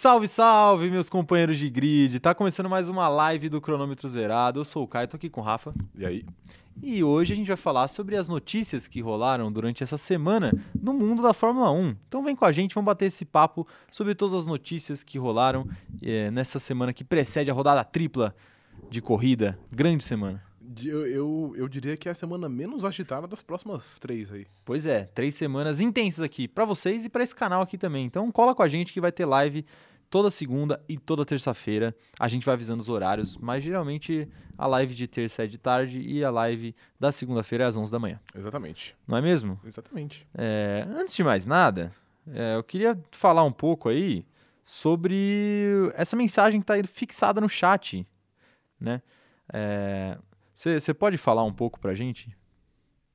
Salve, salve, meus companheiros de grid! Tá começando mais uma live do Cronômetro Zerado. Eu sou o Caio, tô aqui com o Rafa. E aí? E hoje a gente vai falar sobre as notícias que rolaram durante essa semana no mundo da Fórmula 1. Então vem com a gente, vamos bater esse papo sobre todas as notícias que rolaram é, nessa semana que precede a rodada tripla de corrida. Grande semana. Eu, eu, eu, diria que é a semana menos agitada das próximas três aí. Pois é, três semanas intensas aqui para vocês e para esse canal aqui também. Então cola com a gente que vai ter live toda segunda e toda terça-feira. A gente vai avisando os horários, mas geralmente a live de terça é de tarde e a live da segunda-feira é às 11 da manhã. Exatamente. Não é mesmo? Exatamente. É, antes de mais nada, é, eu queria falar um pouco aí sobre essa mensagem que está fixada no chat, né? Você é, pode falar um pouco para a gente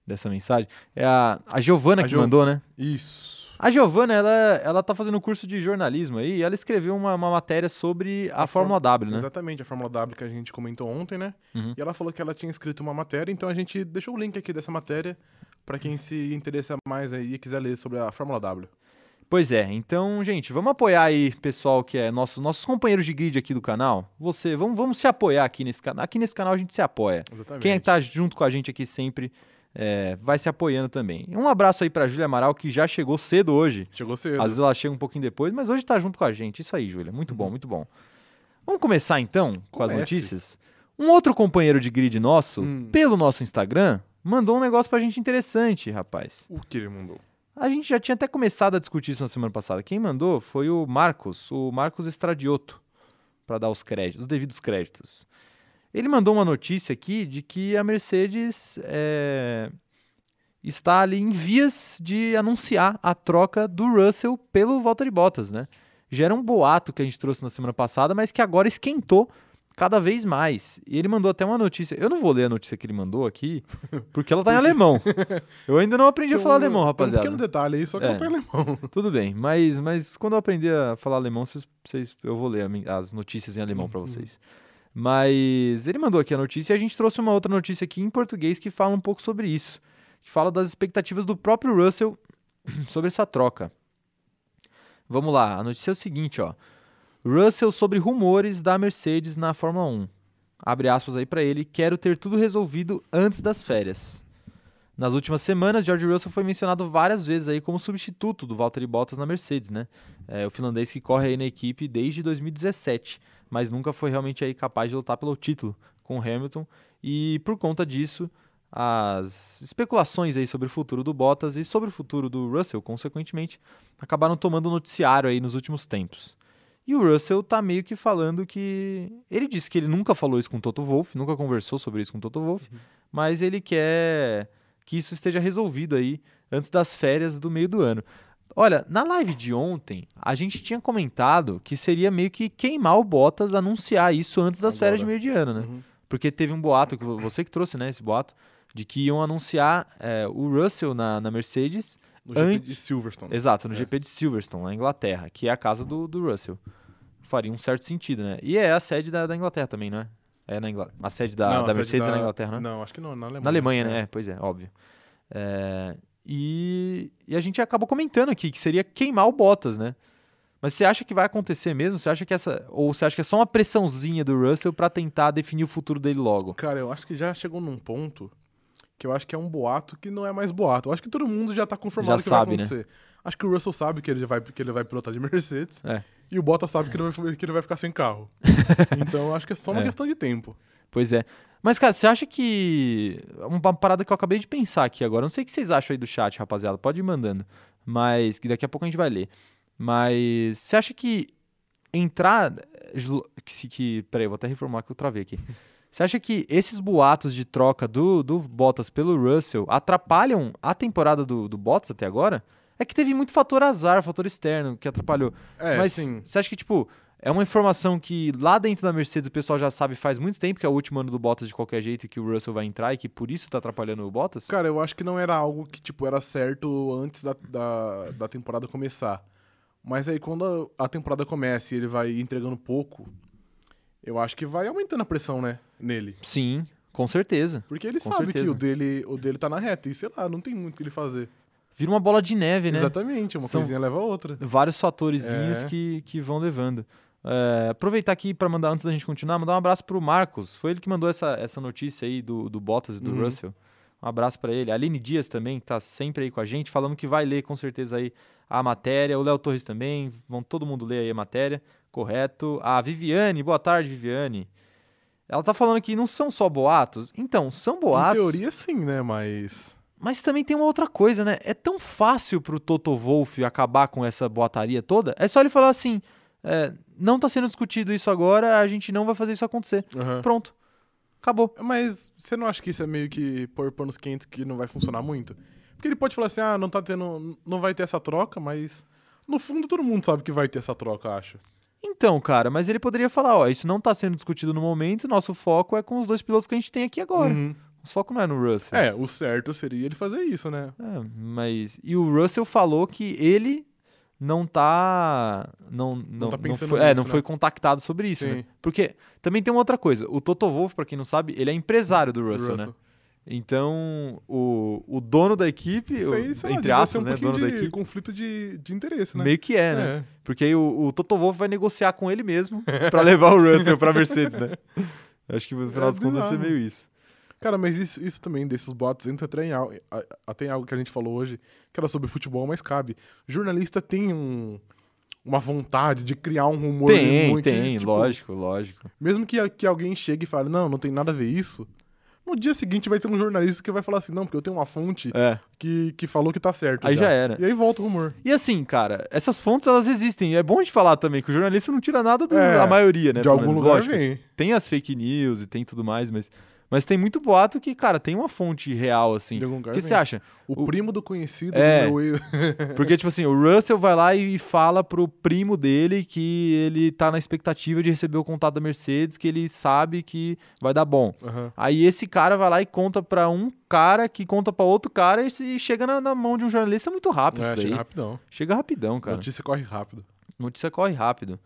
dessa mensagem? É a, a Giovana que Gio... mandou, né? Isso. A Giovana, ela, ela tá fazendo um curso de jornalismo aí, e ela escreveu uma, uma matéria sobre a, a Fórmula W, né? Exatamente, a Fórmula W que a gente comentou ontem, né? Uhum. E ela falou que ela tinha escrito uma matéria, então a gente deixou o link aqui dessa matéria para quem se interessa mais aí e quiser ler sobre a Fórmula W. Pois é, então, gente, vamos apoiar aí, pessoal, que é nosso, nossos companheiros de grid aqui do canal. Você, vamos, vamos se apoiar aqui nesse canal. Aqui nesse canal a gente se apoia. Exatamente. Quem tá junto com a gente aqui sempre é, vai se apoiando também. Um abraço aí para Júlia Amaral, que já chegou cedo hoje. Chegou cedo. Às vezes ela chega um pouquinho depois, mas hoje tá junto com a gente. Isso aí, Júlia. Muito bom, uhum. muito bom. Vamos começar então com Comece. as notícias? Um outro companheiro de grid nosso, hum. pelo nosso Instagram, mandou um negócio pra gente interessante, rapaz. O que ele mandou? A gente já tinha até começado a discutir isso na semana passada. Quem mandou foi o Marcos, o Marcos Estradioto, para dar os créditos, os devidos créditos. Ele mandou uma notícia aqui de que a Mercedes é, está ali em vias de anunciar a troca do Russell pelo Valtteri Bottas, né? Já era um boato que a gente trouxe na semana passada, mas que agora esquentou cada vez mais. E ele mandou até uma notícia. Eu não vou ler a notícia que ele mandou aqui, porque ela tá em alemão. Eu ainda não aprendi a falar alemão, rapaziada. Tem um pequeno detalhe aí, só que é, ela tá em alemão. Tudo bem, mas, mas quando eu aprender a falar alemão, vocês, vocês eu vou ler as notícias em alemão para uhum. Mas ele mandou aqui a notícia e a gente trouxe uma outra notícia aqui em português que fala um pouco sobre isso. Que fala das expectativas do próprio Russell sobre essa troca. Vamos lá, a notícia é o seguinte, ó. Russell sobre rumores da Mercedes na Fórmula 1. Abre aspas aí para ele, quero ter tudo resolvido antes das férias. Nas últimas semanas, George Russell foi mencionado várias vezes aí como substituto do Valtteri Bottas na Mercedes, né? É, o finlandês que corre aí na equipe desde 2017 mas nunca foi realmente aí capaz de lutar pelo título com Hamilton. E por conta disso, as especulações aí sobre o futuro do Bottas e sobre o futuro do Russell, consequentemente, acabaram tomando noticiário aí nos últimos tempos. E o Russell tá meio que falando que. Ele disse que ele nunca falou isso com o Toto Wolff, nunca conversou sobre isso com o Toto Wolff, uhum. mas ele quer que isso esteja resolvido aí antes das férias do meio do ano. Olha, na live de ontem, a gente tinha comentado que seria meio que queimar o Bottas anunciar isso antes das Agora. férias de meio de ano, né? Uhum. Porque teve um boato, que você que trouxe, né, esse boato, de que iam anunciar é, o Russell na, na Mercedes. No GP de Silverstone. Exato, no é. GP de Silverstone, na Inglaterra, que é a casa do, do Russell. Faria um certo sentido, né? E é a sede da, da Inglaterra também, não é? É na Inglaterra. A sede da, não, da Mercedes da... é na Inglaterra, né? Não, acho que não, na Alemanha. Na Alemanha, né? É, pois é, óbvio. É, e, e a gente acabou comentando aqui que seria queimar o Bottas, né? Mas você acha que vai acontecer mesmo? Você acha que essa. Ou você acha que é só uma pressãozinha do Russell para tentar definir o futuro dele logo? Cara, eu acho que já chegou num ponto que eu acho que é um boato que não é mais boato. Eu acho que todo mundo já tá conformado já que sabe, vai né? acontecer. Né? Acho que o Russell sabe que ele vai, que ele vai pilotar de Mercedes. É. E o Bottas sabe que ele vai, que ele vai ficar sem carro. então eu acho que é só uma é. questão de tempo. Pois é. Mas, cara, você acha que. Uma parada que eu acabei de pensar aqui agora. Não sei o que vocês acham aí do chat, rapaziada. Pode ir mandando. Mas. Que daqui a pouco a gente vai ler. Mas. Você acha que entrar. Que, que, peraí, vou até reformular que eu travei aqui. Você acha que esses boatos de troca do, do Bottas pelo Russell atrapalham a temporada do, do Bottas até agora? É que teve muito fator azar, fator externo que atrapalhou. É, Mas sim. você acha que, tipo, é uma informação que lá dentro da Mercedes o pessoal já sabe faz muito tempo que é o último ano do Bottas de qualquer jeito que o Russell vai entrar e que por isso tá atrapalhando o Bottas? Cara, eu acho que não era algo que, tipo, era certo antes da, da, da temporada começar. Mas aí quando a, a temporada começa e ele vai entregando pouco, eu acho que vai aumentando a pressão, né, nele. Sim, com certeza. Porque ele com sabe certeza. que o dele, o dele tá na reta e, sei lá, não tem muito o que ele fazer. vira uma bola de neve, né? Exatamente, uma São coisinha leva a outra. Vários fatorzinhos é. que, que vão levando. É, aproveitar aqui para mandar, antes da gente continuar, mandar um abraço pro Marcos. Foi ele que mandou essa, essa notícia aí do, do Bottas e do uhum. Russell. Um abraço para ele. A Aline Dias também, que tá sempre aí com a gente, falando que vai ler com certeza aí a matéria. O Léo Torres também, vão todo mundo ler aí a matéria, correto. A Viviane, boa tarde, Viviane. Ela tá falando que não são só boatos. Então, são boatos. Em teoria, sim, né? Mas. Mas também tem uma outra coisa, né? É tão fácil pro Toto Wolff acabar com essa boataria toda. É só ele falar assim: é, não tá sendo discutido isso agora, a gente não vai fazer isso acontecer. Uhum. Pronto. Acabou. Mas você não acha que isso é meio que pôr panos quentes que não vai funcionar muito? Porque ele pode falar assim: ah, não tá tendo. Não vai ter essa troca, mas. No fundo, todo mundo sabe que vai ter essa troca, acho. Então, cara, mas ele poderia falar, ó, isso não tá sendo discutido no momento, nosso foco é com os dois pilotos que a gente tem aqui agora. Uhum. O foco não é no Russell. É, o certo seria ele fazer isso, né? É, mas. E o Russell falou que ele não tá. Não, não, não, tá pensando não foi, é, nisso, é, não né? foi contactado sobre isso, né? Porque também tem uma outra coisa. O Toto Wolff, pra quem não sabe, ele é empresário do Russell, Russell. né? Então, o, o dono da equipe, isso aí, o, entre aspas, um né, dono da equipe, conflito de, de interesse, né? Meio que é, né? É. Porque aí o, o Toto Wolff vai negociar com ele mesmo para levar o Russell para Mercedes, né? Acho que no final é das contas vai ser meio isso. Cara, mas isso, isso também, desses bots, entra até em, até em algo que a gente falou hoje, que era sobre futebol, mas cabe. Jornalista tem um, uma vontade de criar um rumor. Tem, muito, tem, tipo, lógico, lógico. Mesmo que, que alguém chegue e fale, não, não tem nada a ver isso, no dia seguinte vai ter um jornalista que vai falar assim, não, porque eu tenho uma fonte é. que, que falou que tá certo. Aí já. já. era. E aí volta o rumor. E assim, cara, essas fontes elas existem. É bom de falar também que o jornalista não tira nada da é, maioria, né? De algum lugar Lógico, vem. Tem as fake news e tem tudo mais, mas mas tem muito boato que, cara, tem uma fonte real, assim. O que você acha? O, o, primo do conhecido é, do meu... Porque, tipo assim, o Russell vai lá e fala pro primo dele que ele tá na expectativa de receber o contato da Mercedes, que ele sabe que vai dar bom. Uhum. Aí esse cara vai lá e conta pra um cara que conta pra outro cara e chega na, na mão de um jornalista muito rápido é, isso daí. Chega rapidão. Chega rapidão, cara. Notícia corre rápido. Notícia corre rápido.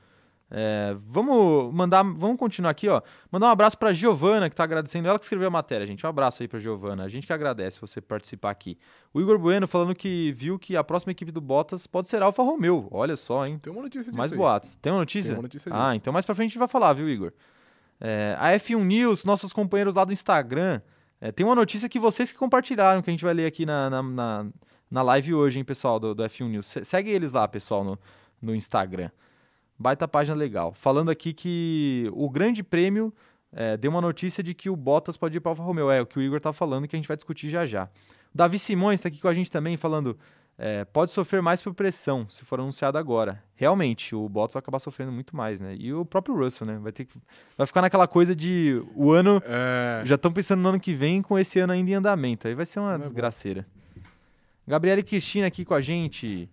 É, vamos mandar, vamos continuar aqui, ó. Mandar um abraço para Giovana que está agradecendo, ela que escreveu a matéria, gente. Um abraço aí para Giovana. A gente que agradece você participar aqui. O Igor Bueno falando que viu que a próxima equipe do Bottas pode ser Alfa Romeo. Olha só, hein? Tem uma notícia disso Mais aí. boatos. Tem uma notícia? Tem uma notícia Ah, então mais para frente a gente vai falar, viu, Igor? É, a F1 News, nossos companheiros lá do Instagram, é, tem uma notícia que vocês que compartilharam, que a gente vai ler aqui na, na, na, na live hoje, hein, pessoal, do, do F1 News. segue eles lá, pessoal, no, no Instagram. Baita página legal. Falando aqui que o Grande Prêmio é, deu uma notícia de que o Bottas pode ir para o Alfa Romeo. É o que o Igor tá falando, que a gente vai discutir já já. O Davi Simões está aqui com a gente também, falando. É, pode sofrer mais por pressão se for anunciado agora. Realmente, o Bottas vai acabar sofrendo muito mais, né? E o próprio Russell, né? Vai ter que, vai ficar naquela coisa de o ano. É... Já estão pensando no ano que vem com esse ano ainda em andamento. Aí vai ser uma Não é desgraceira. É Gabriela e Cristina aqui com a gente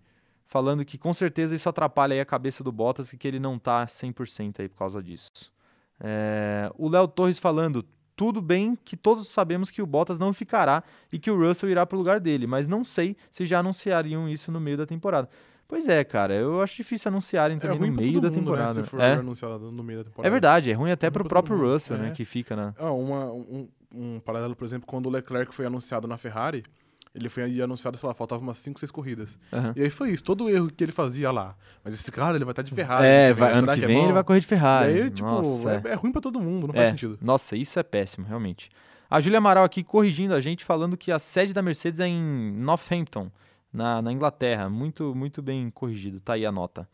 falando que com certeza isso atrapalha a cabeça do Bottas e que ele não tá 100% aí por causa disso. É, o Léo Torres falando, tudo bem que todos sabemos que o Bottas não ficará e que o Russell irá para o lugar dele, mas não sei se já anunciariam isso no meio da temporada. Pois é, cara, eu acho difícil anunciarem é também é no meio da mundo, temporada. Né, for é? anunciado no meio da temporada. É verdade, é ruim até para o próprio Russell, né, é. que fica na... Ah, uma, um, um paralelo, por exemplo, quando o Leclerc foi anunciado na Ferrari, ele foi anunciado, sei lá, faltava umas 5, 6 corridas. Uhum. E aí foi isso, todo o erro que ele fazia lá. Mas esse cara, ele vai estar de Ferrari. É, vai, ano que, que é vem é ele vai correr de Ferrari. E aí, tipo, Nossa, é, é, ruim pra todo mundo, não faz é. sentido. Nossa, isso é péssimo, realmente. A Júlia Amaral aqui corrigindo a gente, falando que a sede da Mercedes é em Northampton, na, na Inglaterra. Muito, muito bem corrigido, tá aí a nota.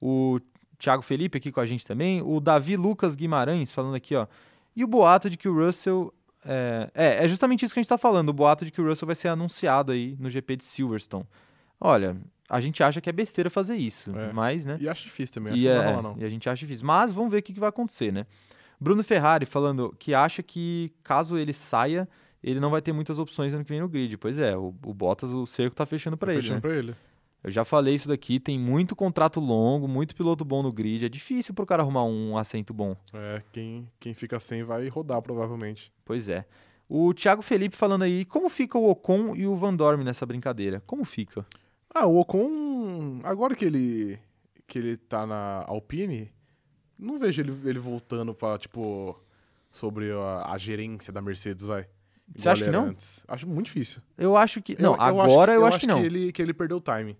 O Thiago Felipe aqui com a gente também. O Davi Lucas Guimarães falando aqui, ó. E o boato de que o Russell é, é, é, justamente isso que a gente está falando, o boato de que o Russell vai ser anunciado aí no GP de Silverstone. Olha, a gente acha que é besteira fazer isso, é. mas, né? E acho difícil também, acho e, é, não vai rolar, não. E a gente acha difícil. Mas vamos ver o que, que vai acontecer, né? Bruno Ferrari falando que acha que caso ele saia, ele não vai ter muitas opções ano que vem no grid. Pois é, o, o Bottas, o cerco tá fechando para tá ele. Fechando né? pra ele. Eu já falei isso daqui, tem muito contrato longo, muito piloto bom no grid. É difícil pro cara arrumar um assento bom. É, quem, quem fica sem vai rodar, provavelmente. Pois é. O Thiago Felipe falando aí, como fica o Ocon e o Van Dorme nessa brincadeira? Como fica? Ah, o Ocon, agora que ele que ele tá na Alpine, não vejo ele, ele voltando para tipo sobre a, a, gerência da Mercedes, vai. Você acha que não? Antes. Acho muito difícil. Eu acho que. Não, eu, agora eu acho, eu acho que, não. Que ele, que ele perdeu o time.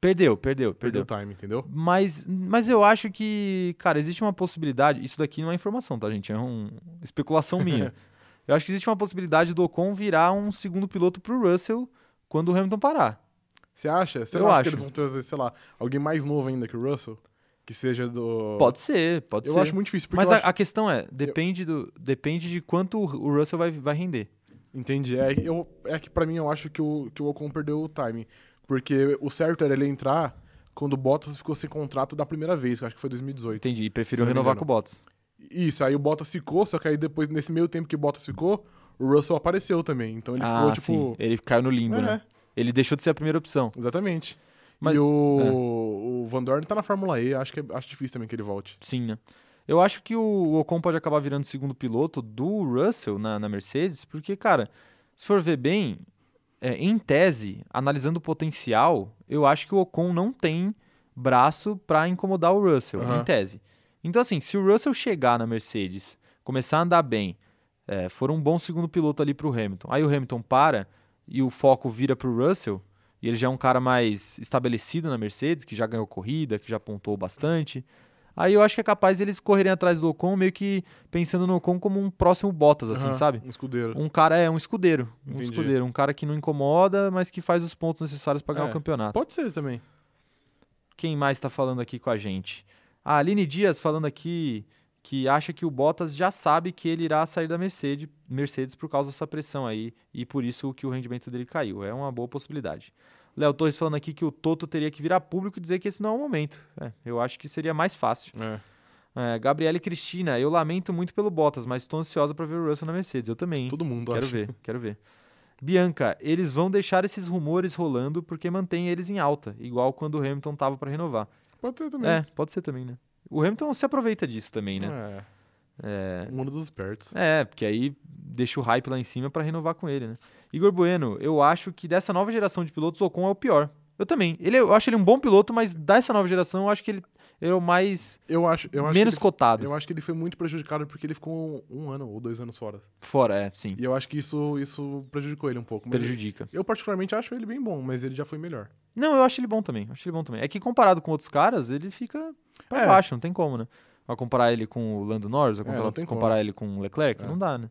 Perdeu, perdeu, perdeu. Perdeu o time, entendeu? Mas, mas eu acho que, cara, existe uma possibilidade. Isso daqui não é informação, tá, gente? É uma especulação minha. eu acho que existe uma possibilidade do Ocon virar um segundo piloto pro Russell quando o Hamilton parar. Você acha? Você eu acho que eles vão trazer, sei lá, alguém mais novo ainda que o Russell? Que seja do. Pode ser, pode eu ser. Eu acho muito difícil. Mas a, acho... a, questão é, depende, do, depende de quanto o Russell vai, vai render. Entendi. É, eu, é que para mim eu acho que o, que o Ocon perdeu o timing. Porque o certo era ele entrar quando o Bottas ficou sem contrato da primeira vez, que acho que foi 2018. Entendi, e preferiu renovar com o Bottas. Isso, aí o Bottas ficou, só que aí depois, nesse meio tempo que o Bottas ficou, o Russell apareceu também. Então ele ah, ficou, tipo. Sim. Ele caiu no limbo, é. né? Ele deixou de ser a primeira opção. Exatamente. Mas, e o, é. o Van Dorn tá na Fórmula E, acho que é, acho difícil também que ele volte. Sim, né? Eu acho que o Ocon pode acabar virando segundo piloto do Russell na, na Mercedes, porque, cara, se for ver bem, é, em tese, analisando o potencial, eu acho que o Ocon não tem braço para incomodar o Russell, uhum. em tese. Então, assim, se o Russell chegar na Mercedes, começar a andar bem, é, for um bom segundo piloto ali para o Hamilton, aí o Hamilton para e o foco vira para o Russell, e ele já é um cara mais estabelecido na Mercedes, que já ganhou corrida, que já pontou bastante. Aí eu acho que é capaz eles correrem atrás do Ocon, meio que pensando no Ocon como um próximo Bottas, assim, uhum, sabe? Um escudeiro. Um cara, é, um escudeiro. Entendi. Um escudeiro. Um cara que não incomoda, mas que faz os pontos necessários para ganhar é, o campeonato. Pode ser também. Quem mais está falando aqui com a gente? A Aline Dias falando aqui que acha que o Bottas já sabe que ele irá sair da Mercedes, Mercedes por causa dessa pressão aí e por isso que o rendimento dele caiu. É uma boa possibilidade. Léo Torres falando aqui que o Toto teria que virar público e dizer que esse não é o momento. É, eu acho que seria mais fácil. É. É, Gabriela e Cristina, eu lamento muito pelo Bottas, mas estou ansiosa para ver o Russell na Mercedes. Eu também. Todo mundo Quero ver, quero ver. Bianca, eles vão deixar esses rumores rolando porque mantém eles em alta, igual quando o Hamilton tava para renovar. Pode ser também. É, pode ser também, né? O Hamilton se aproveita disso também, né? É. É... Um dos espertos. É, porque aí deixa o hype lá em cima para renovar com ele, né? Igor Bueno, eu acho que dessa nova geração de pilotos, o Ocon é o pior. Eu também. Ele, eu acho ele um bom piloto, mas dessa nova geração, eu acho que ele, ele é o mais. Eu acho, eu menos ele, cotado. Eu acho que ele foi muito prejudicado porque ele ficou um, ano ou dois anos fora. Fora, é, sim. E eu acho que isso, isso prejudicou ele um pouco. Prejudica. Ele, eu, particularmente, acho ele bem bom, mas ele já foi melhor. Não, eu acho ele bom também. Acho ele bom também. É que comparado com outros caras, ele fica pra é. baixo, não tem como, né? Vai comparar ele com o Lando Norris, vai comparar, é, comparar ele com o Leclerc? É. Não dá, né?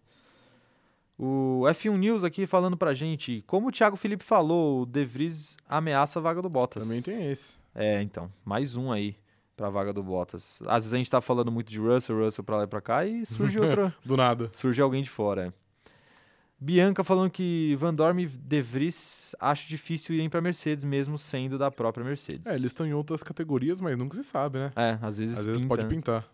O F1 News aqui falando pra gente, como o Thiago Felipe falou, o De Vries ameaça a vaga do Bottas. Também tem esse. É, então, mais um aí pra vaga do Bottas. Às vezes a gente tá falando muito de Russell, Russell pra lá e pra cá e surge outro... do nada. Surge alguém de fora, é. Bianca falando que Van Dorme e De Vries acho difícil irem para Mercedes, mesmo sendo da própria Mercedes. É, eles estão em outras categorias, mas nunca se sabe, né? É, às vezes Às vezes pinta, pode né? pintar.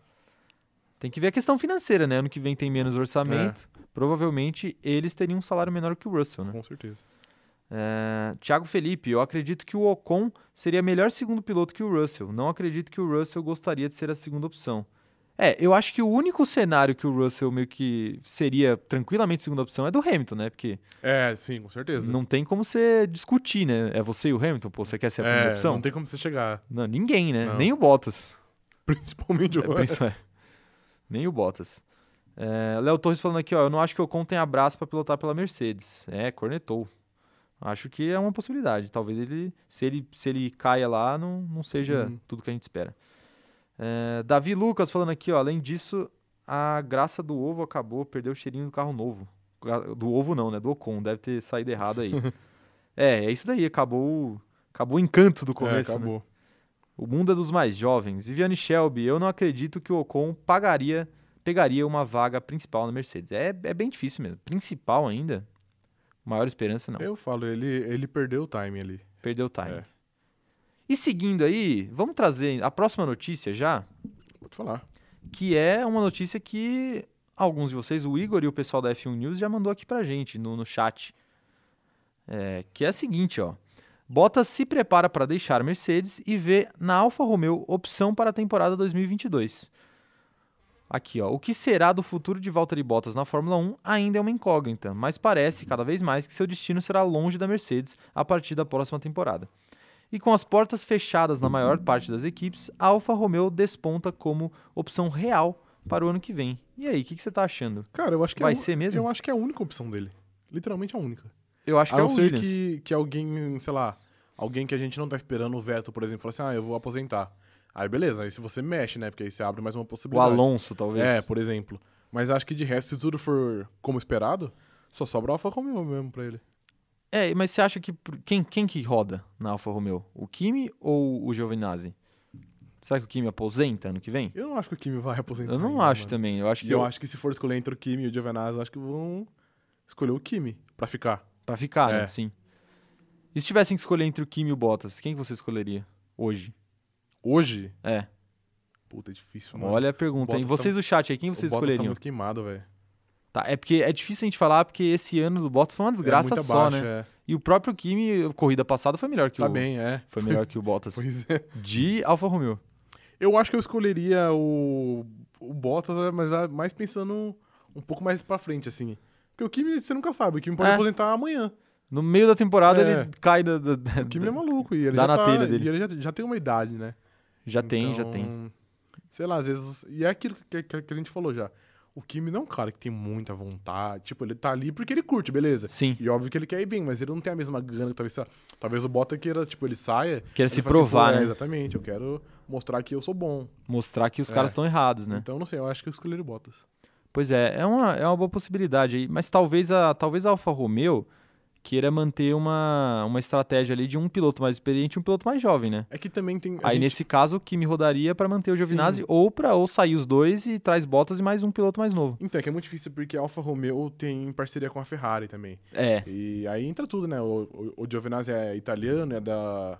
Tem que ver a questão financeira, né? Ano que vem tem menos orçamento. É. Provavelmente eles teriam um salário menor que o Russell, né? Com certeza. É... Tiago Felipe, eu acredito que o Ocon seria melhor segundo piloto que o Russell. Não acredito que o Russell gostaria de ser a segunda opção. É, eu acho que o único cenário que o Russell meio que seria tranquilamente segunda opção é do Hamilton, né? Porque. É, sim, com certeza. Não tem como você discutir, né? É você e o Hamilton, pô, você quer ser a primeira é, opção? Não tem como você chegar. Não, ninguém, né? Não. Nem o Bottas. Principalmente o é, é. Nem o Bottas. É, Léo Torres falando aqui, ó, eu não acho que o Ocon tenha braço para pilotar pela Mercedes. É, cornetou. Acho que é uma possibilidade. Talvez ele, se ele, se ele caia lá, não, não seja uhum. tudo que a gente espera. É, Davi Lucas falando aqui, ó, além disso, a graça do ovo acabou, perdeu o cheirinho do carro novo. Do ovo não, né? Do Ocon, deve ter saído errado aí. é, é isso daí, acabou, acabou o encanto do começo. É, acabou. Né? O mundo é dos mais jovens. Viviane Shelby, eu não acredito que o Ocon pagaria, pegaria uma vaga principal na Mercedes. É, é bem difícil mesmo. Principal ainda, maior esperança não. Eu falo, ele, ele perdeu o time ali. Perdeu o time. É. E seguindo aí, vamos trazer a próxima notícia já. Pode falar. Que é uma notícia que alguns de vocês, o Igor e o pessoal da F1 News, já mandou aqui pra gente no, no chat. É, que é a seguinte, ó. Bottas se prepara para deixar Mercedes e vê na Alfa Romeo opção para a temporada 2022. Aqui, ó, o que será do futuro de Valtteri Bottas na Fórmula 1 ainda é uma incógnita, mas parece cada vez mais que seu destino será longe da Mercedes a partir da próxima temporada. E com as portas fechadas na maior parte das equipes, a Alfa Romeo desponta como opção real para o ano que vem. E aí, o que, que, você está achando? Cara, eu acho que vai é ser mesmo? Eu acho que é a única opção dele. Literalmente a única. Eu acho que a é não o ser Williams. que, que alguém, sei lá, alguém que a gente não tá esperando, o Veto, por exemplo, fala assim, ah, eu vou aposentar. Aí beleza, aí se você mexe, né? Porque aí você abre mais uma O possibilidade. Alonso, talvez. É, por exemplo. Mas acho que de resto, se tudo for como esperado, só sobra o Alfa Romeo mesmo pra ele. É, mas você acha que. Quem, quem que roda na Alfa Romeo? O Kimi ou o Giovinazzi? Será que o Kimi aposenta ano que vem? Eu não acho que o Kimi vai aposentar. Eu não ainda, acho mano. também. Eu acho que eu eu- acho que se for escolher entre o Kimi e o Giovinazzi, eu acho que vão escolher o Kimi pra ficar. Pra ficar, né? É. Sim. E se tivessem que escolher entre o Kimi e o Bottas, quem que você escolheria hoje? Hoje, É. puta, é difícil, mano. Olha a pergunta, hein? Tá- Vocês do chat aí, quem o vocês Bottas tá escolheriam? muito queimado, velho. Tá, é porque é difícil a gente falar, porque esse ano do Bottas foi uma desgraça é só, né? É. E o próprio Kimi, a corrida passada, foi melhor que Tá o. bem, é. Foi melhor que o Bottas. Pois é. De Alfa Romeo. Eu acho que eu escolheria o, o Bottas, mas mais pensando um pouco mais pra frente, assim. Porque o Kimi, você nunca sabe, o Kimi pode É. aposentar amanhã. No meio da temporada É. ele cai da. da- da- O Kimi é maluco e ele Dá já na tá, telha dele. E ele já, já tem uma idade, né? Já tem, já Então, tem. Sei lá, às vezes. E é aquilo que, que, que a gente falou já. O Kimi não é um cara que tem muita vontade. Tipo, ele tá ali porque ele curte, beleza. Sim. E óbvio que ele quer ir bem, mas ele não tem a mesma gana que talvez. Talvez o Bota queira, tipo, ele saia. Quer se assim, provar, "Pô, é, né? exatamente, eu quero mostrar que eu sou bom. Mostrar que os É. caras estão errados, né? Então, não sei, eu acho que eu escolheria o Bottas. Pois é, é uma, é uma boa possibilidade aí. Mas talvez a, talvez a Alfa Romeo queira manter uma, uma estratégia ali de um piloto mais experiente e um piloto mais jovem, né? É que também tem. Aí gente- nesse caso o Kimi rodaria para manter o Giovinazzi Sim. ou para ou sair os dois e traz Bottas e mais um piloto mais novo. Então, é que é muito difícil porque a Alfa Romeo tem parceria com a Ferrari também. É, E aí entra tudo, né? O, o, o Giovinazzi é italiano, é da.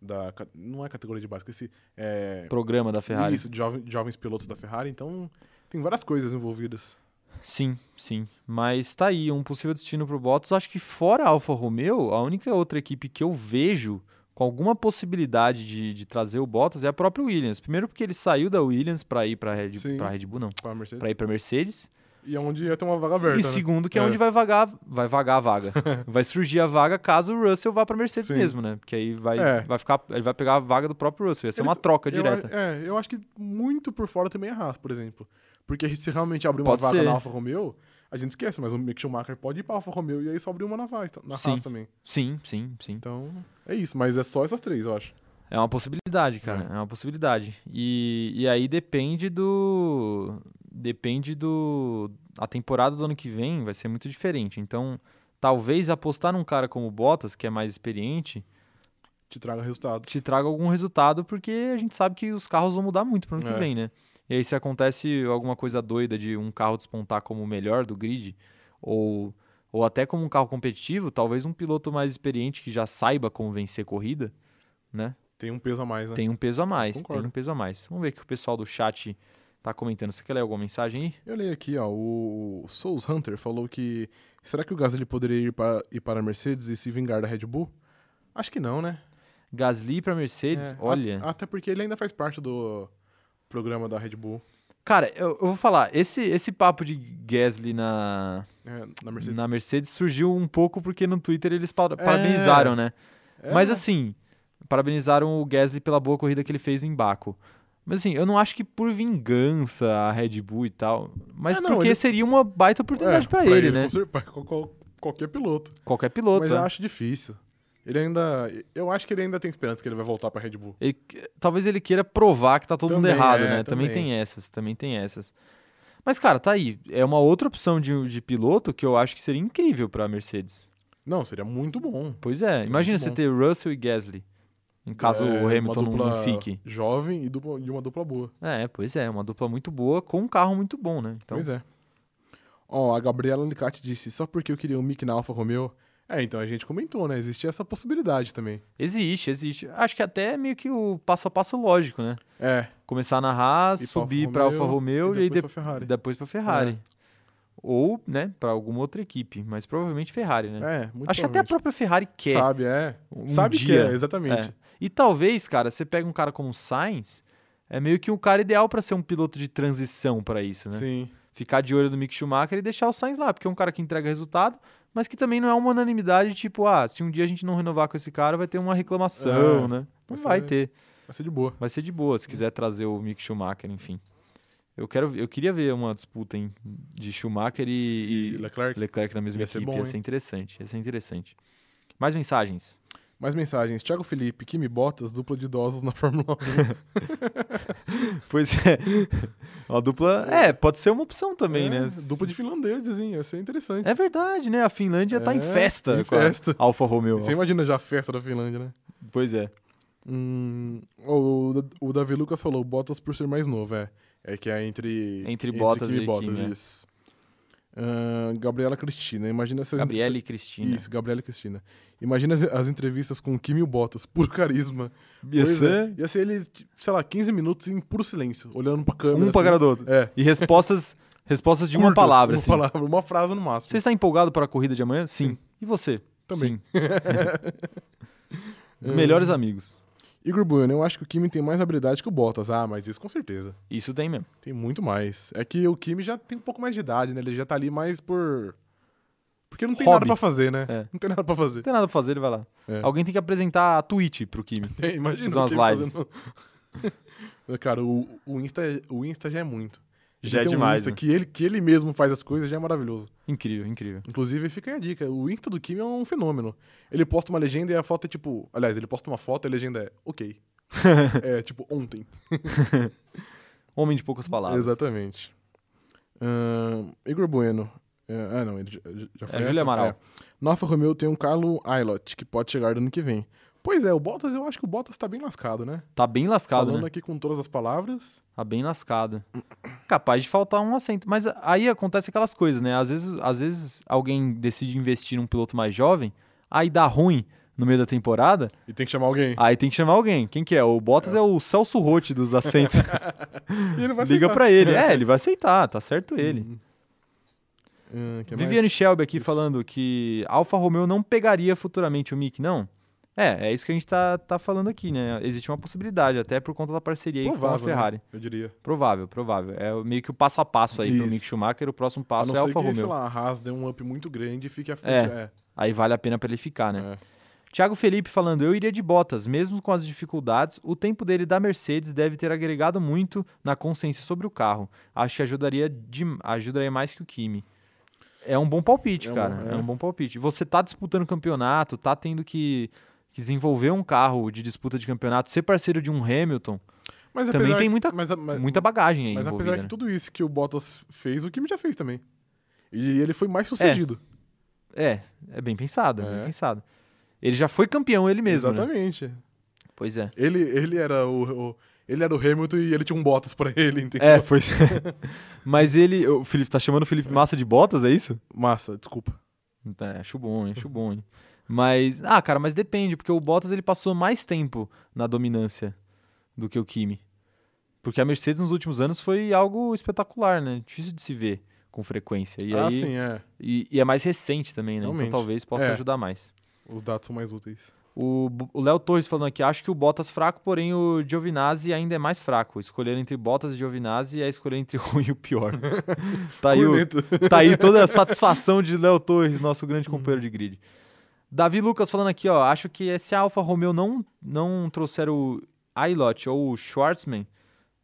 da não é categoria de base, esqueci. É. programa da Ferrari. Isso, jovem, jovens pilotos da Ferrari, então tem várias coisas envolvidas. Sim, sim. Mas tá aí, um possível destino pro Bottas. Acho que fora a Alfa Romeo, a única outra equipe que eu vejo com alguma possibilidade de, de trazer o Bottas é a própria Williams. Primeiro porque ele saiu da Williams para ir para Red, Sim. pra Red Bull, não, para ir para Mercedes. E é onde ia ter uma vaga aberta. E né? segundo que é, É. onde vai vagar, vai vagar a vaga. vai surgir a vaga caso o Russell vá para Mercedes Sim. mesmo, né? Porque aí vai, É. vai ficar, ele vai pegar a vaga do próprio Russell. Ia ser Eles- uma troca Eu- direta. é, eu acho que muito por fora também é Haas, por exemplo. Porque se realmente abrir uma Pode vaga ser. na Alfa Romeo, a gente esquece, mas o Mick Schumacher pode ir pra Alfa Romeo e aí só abrir uma na, Haas, na Sim. Haas também. Sim, sim, sim. Então, é isso. Mas é só essas três, eu acho. É uma possibilidade, cara. É, uma possibilidade. E, e aí depende do. Depende do. A temporada do ano que vem vai ser muito diferente. Então, talvez apostar num cara como o Bottas, que é mais experiente, Te traga resultados. te traga algum resultado, porque a gente sabe que os carros vão mudar muito pro ano que É. vem, né? E aí, se acontece alguma coisa doida de um carro despontar como o melhor do grid, ou, ou até como um carro competitivo, talvez um piloto mais experiente que já saiba como vencer corrida, né? Tem um peso a mais, né? Tem um peso a mais, tem um peso a mais. Vamos ver o que o pessoal do chat tá comentando. Você quer ler alguma mensagem aí? Eu leio aqui, ó, o Souls Hunter falou que será que o Gasly poderia ir para, ir para a Mercedes e se vingar da Red Bull? Acho que não, né? Gasly para Mercedes, É, olha. a- até porque ele ainda faz parte do programa da Red Bull. Cara, eu, eu vou falar, esse, esse papo de Gasly na, é, na Mercedes. na Mercedes surgiu um pouco porque no Twitter eles pa- parabenizaram, né? É, Mas assim, parabenizaram o Gasly pela boa corrida que ele fez em Baku. Mas assim, eu não acho que por vingança a Red Bull e tal, mas É, não, porque ele- seria uma baita oportunidade é, pra ele, né? qual- qual- qualquer piloto. Qualquer piloto. Mas é. eu acho difícil. Ele ainda. Eu acho que ele ainda tem esperança que ele vai voltar pra Red Bull. Ele- talvez ele queira provar que tá todo mundo Também, errado, é, né? Também. também. tem essas, também tem essas. Mas, cara, tá aí. É uma outra opção de, de piloto que eu acho que seria incrível pra Mercedes. Não, seria muito bom. Pois é, imagina muito você bom. ter Russell e Gasly. Em caso É, o Hamilton não fique. Jovem e, dupla- e uma dupla boa. É, pois é, uma dupla muito boa com um carro muito bom, né? Então, Pois é. Ó, a Gabriela Alicate disse, só porque eu queria um Mick na Alfa Romeo. É, então a gente comentou, né? Existia essa possibilidade também. existe, existe. Acho que até é meio que o passo a passo lógico, né? É, Começar na Haas, pra subir pra Alfa Romeo, e e aí depois de- pra Ferrari. depois pra Ferrari. Ou, né, pra alguma outra equipe, mas provavelmente Ferrari, né? é, muito Acho que até a própria Ferrari quer. Sabe, é. um Sabe que dia. é, exatamente. É. E talvez, cara, você pega um cara como o Sainz, é meio que o cara ideal pra ser um piloto de transição pra isso, né? Sim. Ficar de olho do Mick Schumacher e deixar o Sainz lá, porque é um cara que entrega resultado, mas que também não é uma unanimidade, tipo, ah, se um dia a gente não renovar com esse cara, vai ter uma reclamação, É, né? Não vai vai ser- ter. Vai ser de boa. Vai ser de boa, se quiser trazer o Mick Schumacher, enfim. Eu, quero, eu queria ver uma disputa hein, de Schumacher e, e Leclerc. Leclerc na mesma Ia equipe. ser bom, ia ser interessante. Ia ser interessante. Mais mensagens. Mais mensagens. Thiago Felipe, Kimi Bottas, dupla de idosos na Fórmula 1. Pois é. Uma dupla. É, pode ser uma opção também, É, né? Dupla de finlandeses, hein? Ia ser interessante. É verdade, né? A Finlândia tá em É, festa em festa. Alfa Romeo. Você imagina já a festa da Finlândia, né? Pois é. Hum, o, o Davi Lucas falou Bottas por ser mais novo, é. É que é entre. Entre Bottas Kimi e Bottas, é. Gabriela Cristina, imagina se Gabriela e Cristina. Isso, Gabriela e Cristina. Imagina as, as entrevistas com o Kimi e o Bottas, puro carisma. Ia Pois ser é, ia ser ele, sei lá, 15 minutos em puro silêncio, olhando pra câmera. um pra assim. cara do outro. É. E respostas, respostas de uma Curtas, palavra, Uma assim. palavra, uma frase no máximo. Você está empolgado para a corrida de amanhã? Sim. E você? Também. Sim. Melhores amigos. Igor Bueno, eu acho que o Kimi tem mais habilidade que o Bottas. Ah, mas isso com certeza. Isso tem mesmo. Tem muito mais. É que o Kimi já tem um pouco mais de idade, né? Ele já tá ali mais por. Porque não tem Hobby. nada pra fazer, né? É. Não tem nada pra fazer. Não tem nada pra fazer, ele vai lá. É. Alguém tem que apresentar a Twitch pro Kimi. É, imagina Fazer umas lives. fazendo- Cara, o, o, Insta, o Insta já é muito. Já é tem um demais, Insta né? que, ele, que ele mesmo faz as coisas já é maravilhoso. Incrível, incrível. Inclusive, fica aí a dica. O Insta do Kimi é um fenômeno. Ele posta uma legenda e a foto é tipo. Aliás, ele posta uma foto e a legenda é ok. é tipo ontem. Homem de poucas palavras. Exatamente. Ahn, Igor Bueno. É, ah, não, ele já, já foi. É, Júlia? Amaral. É. Nova Romeo tem um Carlo Ailot, que pode chegar no ano que vem. Pois é, o Bottas, eu acho que o Bottas tá bem lascado, né? Tá bem lascado, Falando né? aqui com todas as palavras. Tá bem lascado. Capaz de faltar um assento. Mas aí acontece aquelas coisas, né? Às vezes, às vezes alguém decide investir num piloto mais jovem, aí dá ruim no meio da temporada, E tem que chamar alguém. aí tem que chamar alguém. Quem que é? O Bottas é, o Celso Rotti dos assentos. Liga pra ele. É, ele vai aceitar, tá certo ele. Hum. Hum, que Viviane mais? Shelby aqui Isso. falando que Alfa Romeo não pegaria futuramente o Mick, não? É, é isso que a gente tá, tá falando aqui, né? Existe uma possibilidade, até por conta da parceria aí com a Provável, né? Ferrari. Eu diria. Provável, provável. É o- meio que o passo a passo aí pro Isso. Mick Schumacher, o próximo A passo não é Alfa que, Romeo. sei lá, a Haas dê um up muito grande e fique à frente. É. É. Aí vale a pena pra ele ficar, né? é. Thiago Felipe falando, eu iria de Bottas, mesmo com as dificuldades, o tempo dele da Mercedes deve ter agregado muito na consciência sobre o carro. Acho que ajudaria, de, ajudaria mais que o Kimi. É um bom palpite, É cara. bom- é. é. um bom palpite. Você tá disputando campeonato, tá tendo que, que desenvolver um carro de disputa de campeonato, ser parceiro de um Hamilton, Mas Também tem que- muita- mas, mas, muita bagagem aí Mas apesar né? que tudo isso que o Bottas fez, o Kimi já fez também. E ele foi mais sucedido. É, é bem pensado, é bem É. pensado. Ele já foi campeão ele mesmo, né? Exatamente. Pois é. Ele, ele era o, o- ele era o Hamilton e ele tinha um Bottas pra ele, entendeu? É, pois é. Mas ele, o Felipe, tá chamando o Felipe Massa de Bottas, é isso? Massa, desculpa. É, acho bom, hein? Acho bom, hein? Mas, ah, cara, mas depende, porque o Bottas ele passou mais tempo na dominância do que o Kimi. Porque a Mercedes nos últimos anos foi algo espetacular, né? Difícil de se ver com frequência. E ah, aí, sim, é. e, e é mais recente também, né? Realmente. Então talvez possa É. ajudar mais. Os dados são mais úteis. O Léo Torres falando aqui, acho que o Bottas fraco, porém o Giovinazzi ainda é mais fraco. Escolher entre Bottas e Giovinazzi é escolher entre o ruim e o pior. tá, aí o, tá aí toda a satisfação de Léo Torres, nosso grande Uhum. companheiro de grid. Davi Lucas falando aqui, ó, acho que se a Alfa Romeo não, não trouxer o Ailot ou o Schwartzman,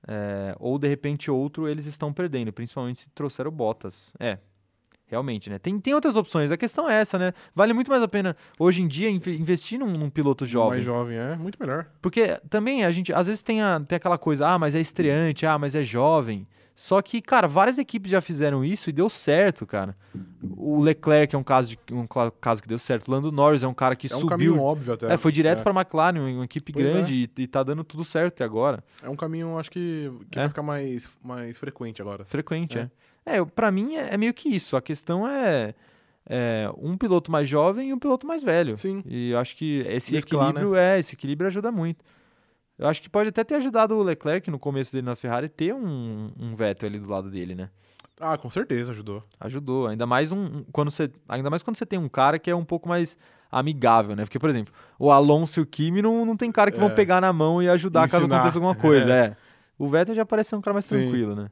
é, ou de repente outro, eles estão perdendo, principalmente se trouxer o Bottas. É, realmente, né? Tem, tem outras opções, a questão é essa, né? Vale muito mais a pena, hoje em dia, inve- investir num, num piloto jovem. Mais jovem, é. Muito melhor. Porque também a gente, às vezes tem, a- tem aquela coisa, ah, mas é estreante, ah, mas é jovem. Só que, cara, várias equipes já fizeram isso e deu certo, cara. O Leclerc é um caso, de, um caso que deu certo. O Lando Norris é um cara que É um subiu. caminho óbvio até. É, foi direto é. pra McLaren, uma equipe Pois grande, e, e tá dando tudo certo até agora. É um caminho, acho que, que É. vai ficar mais, mais frequente agora. Frequente, é. É. É, pra mim é, é meio que isso. A questão é, é um piloto mais jovem e um piloto mais velho. Sim. E eu acho que esse Mesclar, equilíbrio é, esse equilíbrio ajuda muito. Eu acho que pode até ter ajudado o Leclerc no começo dele na Ferrari ter um, um Vettel ali do lado dele, né? Ah, com certeza ajudou. Ajudou. Ainda mais um, quando você, ainda mais quando você tem um cara que é um pouco mais amigável, né? Porque, por exemplo, o Alonso e o Kimi não, não tem cara que vão É. pegar na mão e ajudar caso Ensinar. aconteça alguma coisa. É. O Vettel já parece ser um cara mais Sim. tranquilo, né?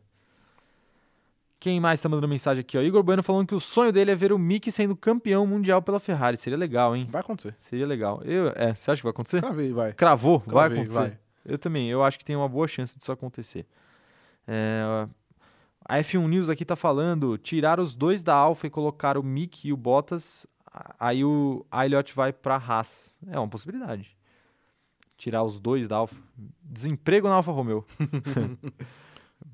Quem mais tá mandando mensagem aqui? Ó? Igor Bueno falando que o sonho dele é ver o Mick sendo campeão mundial pela Ferrari. Seria legal, hein? Vai acontecer. Seria legal. Eu, é, você acha que vai acontecer? Cravei, vai. Cravou? vai Cravei, acontecer? vai. Eu também. Eu acho que tem uma boa chance disso acontecer. É, A F1 News aqui tá falando, tirar os dois da Alfa e colocar o Mick e o Bottas, aí o Elliott vai pra Haas. É uma possibilidade. Tirar os dois da Alfa. Desemprego na Alfa Romeo.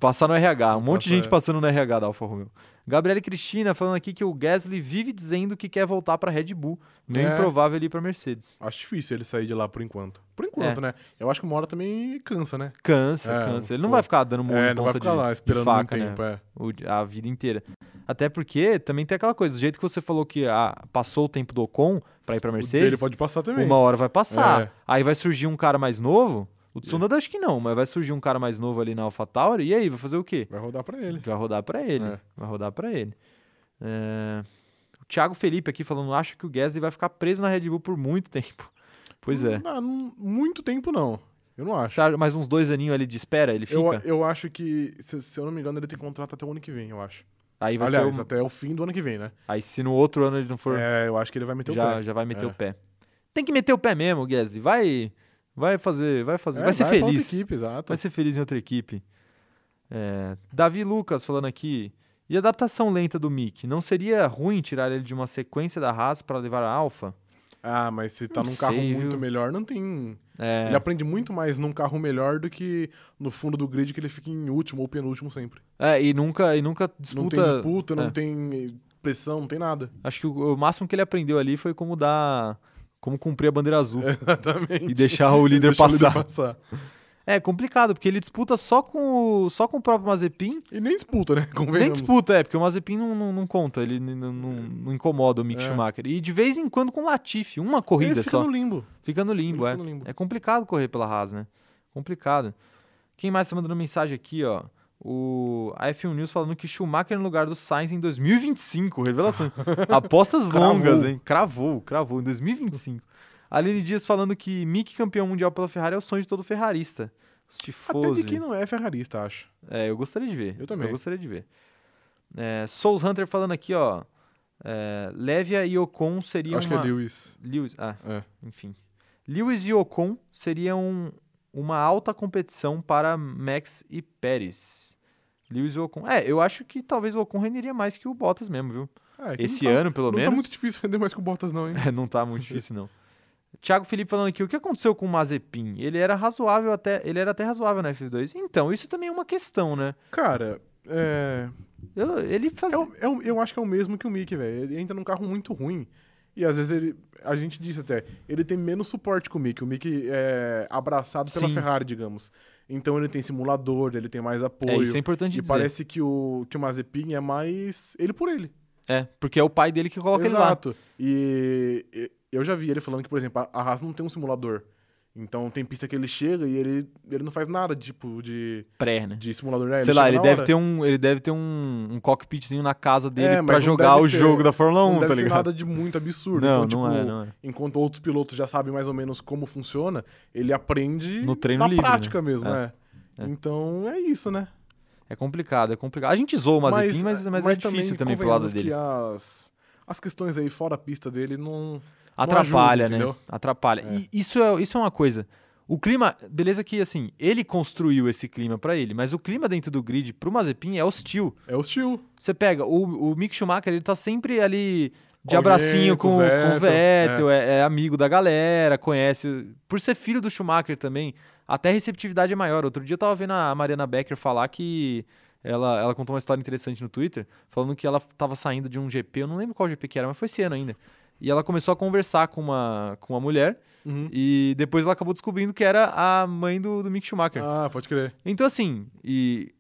Passar no RH, um monte de gente passando no RH da Alfa Romeo. Gabriela Cristina falando aqui que o Gasly vive dizendo que quer voltar para Red Bull. Meio é. improvável ali para Mercedes. Acho difícil ele sair de lá por enquanto. Por enquanto, é. né? Eu acho que uma hora também cansa, né? Cansa, é, cansa. Ele não vai ficar dando é, não vai ficar de, lá esperando faca, muito tempo, né? é. a vida inteira. Até porque também tem aquela coisa, do jeito que você falou que ah, passou o tempo do Ocon para ir para Mercedes, ele pode passar também. Uma hora vai passar. É. Aí vai surgir um cara mais novo o Tsunoda acho que não, mas vai surgir um cara mais novo ali na AlphaTauri, e aí, vai fazer o quê? Vai rodar para ele. Vai rodar para ele, é. vai rodar para ele. É... O Thiago Felipe aqui falando, acho que o Gasly vai ficar preso na Red Bull por muito tempo. Pois é. Não, não, muito tempo não. Eu não acho. Mais uns dois aninhos ali de espera, ele fica? Eu, eu acho que, se, se, eu não me engano, ele tem contrato até o ano que vem, eu acho. Aí vai Aliás, ser o... até o fim do ano que vem, né? Aí se no outro ano ele não for... É, eu acho que ele vai meter já, o pé. Já vai meter é. o pé. Tem que meter o pé mesmo, Gasly. Vai... Vai fazer, vai fazer, é, vai ser vai feliz. Equipe, exato. Vai ser feliz em outra equipe. É, Davi Lucas falando aqui. E a adaptação lenta do Mick? Não seria ruim tirar ele de uma sequência da Haas para levar a Alfa? Ah, mas se tá não num sei, carro viu? muito melhor, não tem. É... Ele aprende muito mais num carro melhor do que no fundo do grid que ele fica em último ou penúltimo sempre. É, e nunca, e nunca disputa. Não tem disputa, não é. tem pressão, não tem nada. Acho que o, o máximo que ele aprendeu ali foi como dar como cumprir a bandeira azul. Exatamente. E deixar o líder, passar. O líder passar. É complicado, porque ele disputa só com o, só com o próprio Mazepin. E nem disputa, né? Nem disputa, é, porque o Mazepin não, não, não conta, ele não, não, não, incomoda o Mick é. Schumacher. E de vez em quando com o Latifi, uma corrida ele fica só. Fica no limbo. Fica no limbo, é. No limbo. É complicado correr pela Haas, né? Complicado. Quem mais tá mandando mensagem aqui, ó? O a F1 News falando que Schumacher no lugar do Sainz em 2025. Revelação. Apostas longas, hein? Cravou, cravou. Em 2025. Aline Dias falando que Mick campeão mundial pela Ferrari é o sonho de todo ferrarista. Até de quem não é ferrarista, acho. É, eu gostaria de ver. Eu também. Eu gostaria de ver. É, Souls Hunter falando aqui, ó. É, Levia e Ocon seriam. Acho uma... que é Lewis. Lewis, ah, é. enfim. Lewis e Ocon seriam uma alta competição para Max e Pérez. Lewis e Ocon. É, eu acho que talvez o Ocon renderia mais que o Bottas mesmo, viu? É, Esse tá, ano, pelo não menos. Não tá muito difícil render mais que o Bottas, não, hein? É, não tá muito difícil, não. Thiago Felipe falando aqui, o que aconteceu com o Mazepin? Ele era razoável até, ele era até razoável na F2. Então, isso também é uma questão, né? Cara, é... Eu, ele faz... É, é, eu acho que é o mesmo que o Mick, velho. Ele entra num carro muito ruim. E às vezes ele. A gente disse até, ele tem menos suporte que o Mick. O Mick é abraçado pela Sim. Ferrari, digamos. Então ele tem simulador, ele tem mais apoio. É, isso é importante e dizer. parece que o, que o Mazepin é mais ele por ele. É, porque é o pai dele que coloca Exato. ele lá. Exato. E eu já vi ele falando que, por exemplo, a Haas não tem um simulador. Então tem pista que ele chega e ele, ele não faz nada tipo de pré, né? De simulador, né? Sei lá, ele deve ter um ele deve ter um, um cockpitzinho na casa dele é, para jogar o ser, jogo da Fórmula 1, não tá deve ligado? nada de muito absurdo. Não, então, tipo, não é, não é. enquanto outros pilotos já sabem mais ou menos como funciona, ele aprende no treino na livre, prática né? mesmo, é. é. Então é isso, né? É complicado, é complicado. A gente zoou o Mazepin, mas, mas, mas, é difícil também, também pro lado dele. que as, as questões aí fora a pista dele não Atrapalha, ajuda, né? Atrapalha. É. E isso é, isso é uma coisa. O clima, beleza que assim, ele construiu esse clima para ele, mas o clima dentro do grid pro Mazepin é hostil. É hostil. Você pega, o, o Mick Schumacher, ele tá sempre ali de abracinho com, com, o Vettel, é. É, é. amigo da galera, conhece. Por ser filho do Schumacher também, até a receptividade é maior. Outro dia eu tava vendo a Mariana Becker falar que ela, ela contou uma história interessante no Twitter, falando que ela tava saindo de um GP, eu não lembro qual GP que era, mas foi esse ano ainda. E ela começou a conversar com uma, com uma mulher. Uhum. E depois ela acabou descobrindo que era a mãe do, do Mick Schumacher. Ah, pode crer. Então, assim, e,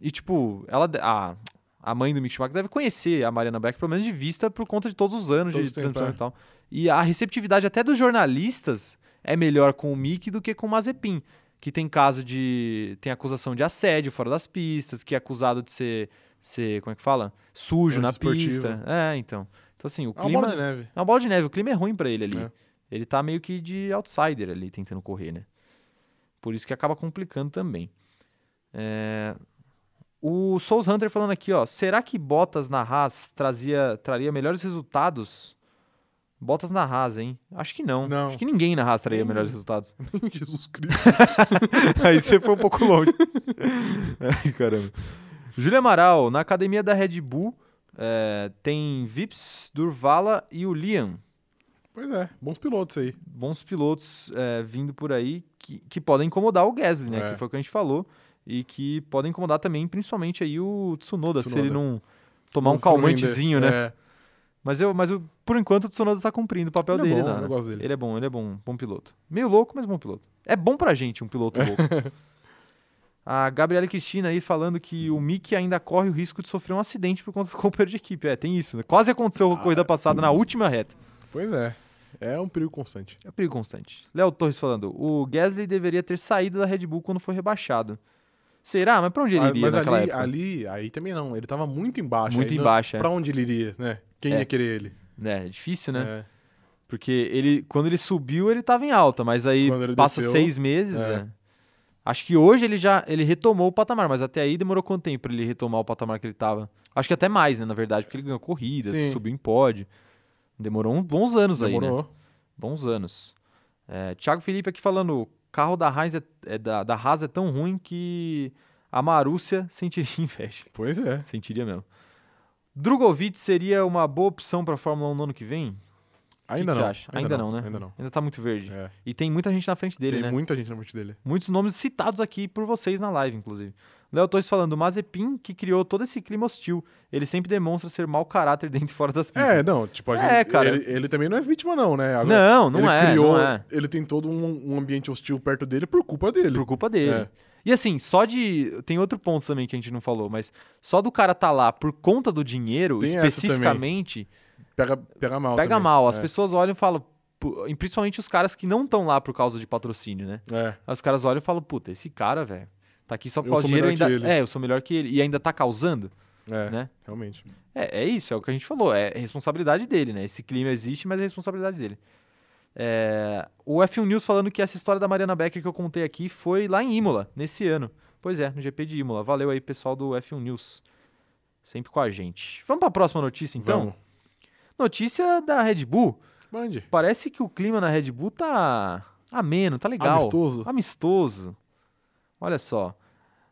e tipo, ela. A, a mãe do Mick Schumacher deve conhecer a Mariana Beck, pelo menos de vista, por conta de todos os anos todos de transmissão é. e tal. E a receptividade até dos jornalistas é melhor com o Mick do que com o Mazepin, que tem caso de. tem acusação de assédio fora das pistas, que é acusado de ser. ser como é que fala? Sujo é na pista. É, então. Então, assim, o clima. É uma bola de neve. É uma bola de neve. O clima é ruim para ele ali. É. Ele tá meio que de outsider ali, tentando correr, né? Por isso que acaba complicando também. É... O Souls Hunter falando aqui, ó. Será que Bottas na Haas trazia, traria melhores resultados? Bottas na Haas, hein? Acho que não. não. Acho que ninguém na Haas traria melhores resultados. Jesus Cristo. Aí você foi um pouco longe. Ai, caramba. Júlia Amaral, na academia da Red Bull, é, tem Vips, Durvala e o Liam. Pois é, bons pilotos aí. Bons pilotos é, vindo por aí que, que podem incomodar o Gasly, né? É. Que foi o que a gente falou. E que podem incomodar também, principalmente aí o Tsunoda, Tsunoda. se ele não tomar não um calmantezinho, né? É. Mas, eu, mas eu, por enquanto o Tsunoda tá cumprindo o papel ele é dele, é bom, né? Dele. Ele é bom, ele é bom, bom piloto. Meio louco, mas bom piloto. É bom pra gente um piloto louco. A Gabriela Cristina aí falando que o Mickey ainda corre o risco de sofrer um acidente por conta do companheiro de equipe. É, tem isso, né? Quase aconteceu a ah, corrida passada na última reta. Pois é. É um perigo constante. É um perigo constante. Léo Torres falando: o Gasly deveria ter saído da Red Bull quando foi rebaixado. Será? Mas pra onde ele ah, iria mas naquela ali, época? ali, aí também não. Ele tava muito embaixo. Muito embaixo, não, é. Pra onde ele iria, né? Quem é. ia querer ele? É, é difícil, né? É. Porque ele, quando ele subiu, ele tava em alta, mas aí passa desceu, seis meses. É. é. Acho que hoje ele já ele retomou o patamar, mas até aí demorou quanto tempo pra ele retomar o patamar que ele tava? Acho que até mais, né, na verdade, porque ele ganhou corrida, Sim. subiu em pódio. Demorou uns bons anos demorou. aí, né? Bons anos. É, Thiago Felipe aqui falando, o carro da Haas é, é da, da Haas é tão ruim que a Marúcia sentiria inveja. Pois é. Sentiria mesmo. Drogovic seria uma boa opção para a Fórmula 1 no ano que vem? Ainda que não. Que ainda, ainda, não, né? Ainda não. Ainda tá muito verde. É. E tem muita gente na frente dele, tem né? Tem muita gente na frente dele. Muitos nomes citados aqui por vocês na live, inclusive. Léo Torres falando, Mazepin que criou todo esse clima hostil. Ele sempre demonstra ser mau caráter dentro e fora das pistas. É, não, tipo, a gente, é, cara. Ele, ele, também não é vítima, não, né? Agora, não, não ele é. Criou, não é. Ele tem todo um, um, ambiente hostil perto dele por culpa dele. Por culpa dele. É. E assim, só de. Tem outro ponto também que a gente não falou, mas só do cara tá lá por conta do dinheiro, tem especificamente. Pega, pega mal. Pega também. mal. As é. pessoas olham e falam. Principalmente os caras que não estão lá por causa de patrocínio, né? É. Os caras olham e falam, puta, esse cara, velho Tá aqui só por causa do dinheiro ainda. É, eu sou melhor que ele. E ainda tá causando. É, né? realmente. É, é isso, é o que a gente falou. É responsabilidade dele, né? Esse clima existe, mas é responsabilidade dele. É, o F1 News falando que essa história da Mariana Becker que eu contei aqui foi lá em Imola, nesse ano. Pois é, no GP de Imola. Valeu aí, pessoal do F1 News. Sempre com a gente. Vamos para a próxima notícia, então? Vamos. Notícia da Red Bull. Mande. Parece que o clima na Red Bull tá ameno, tá legal. Amistoso. Amistoso. Olha só.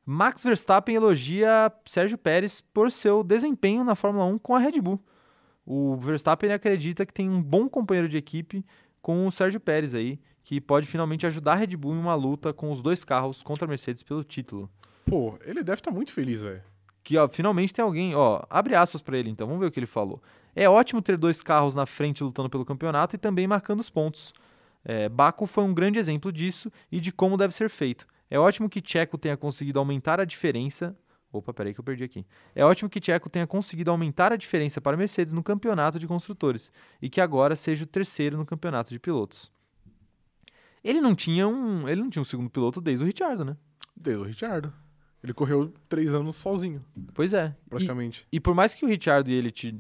Max Verstappen elogia Sérgio Pérez por seu desempenho na Fórmula 1 com a Red Bull. O Verstappen acredita que tem um bom companheiro de equipe com o Sérgio Pérez aí, que pode finalmente ajudar a Red Bull em uma luta com os dois carros contra a Mercedes pelo título. Pô, ele deve estar tá muito feliz, velho. Que ó, finalmente tem alguém, ó, abre aspas para ele então, vamos ver o que ele falou. É ótimo ter dois carros na frente lutando pelo campeonato e também marcando os pontos. É, Baku foi um grande exemplo disso e de como deve ser feito. É ótimo que Checo tenha conseguido aumentar a diferença. Opa, peraí que eu perdi aqui. É ótimo que Checo tenha conseguido aumentar a diferença para a Mercedes no campeonato de construtores e que agora seja o terceiro no campeonato de pilotos. Ele não tinha um, ele não tinha um segundo piloto desde o Richard, né? Desde o Richard. Ele correu três anos sozinho. Pois é. Praticamente. E, e por mais que o Richard e ele te,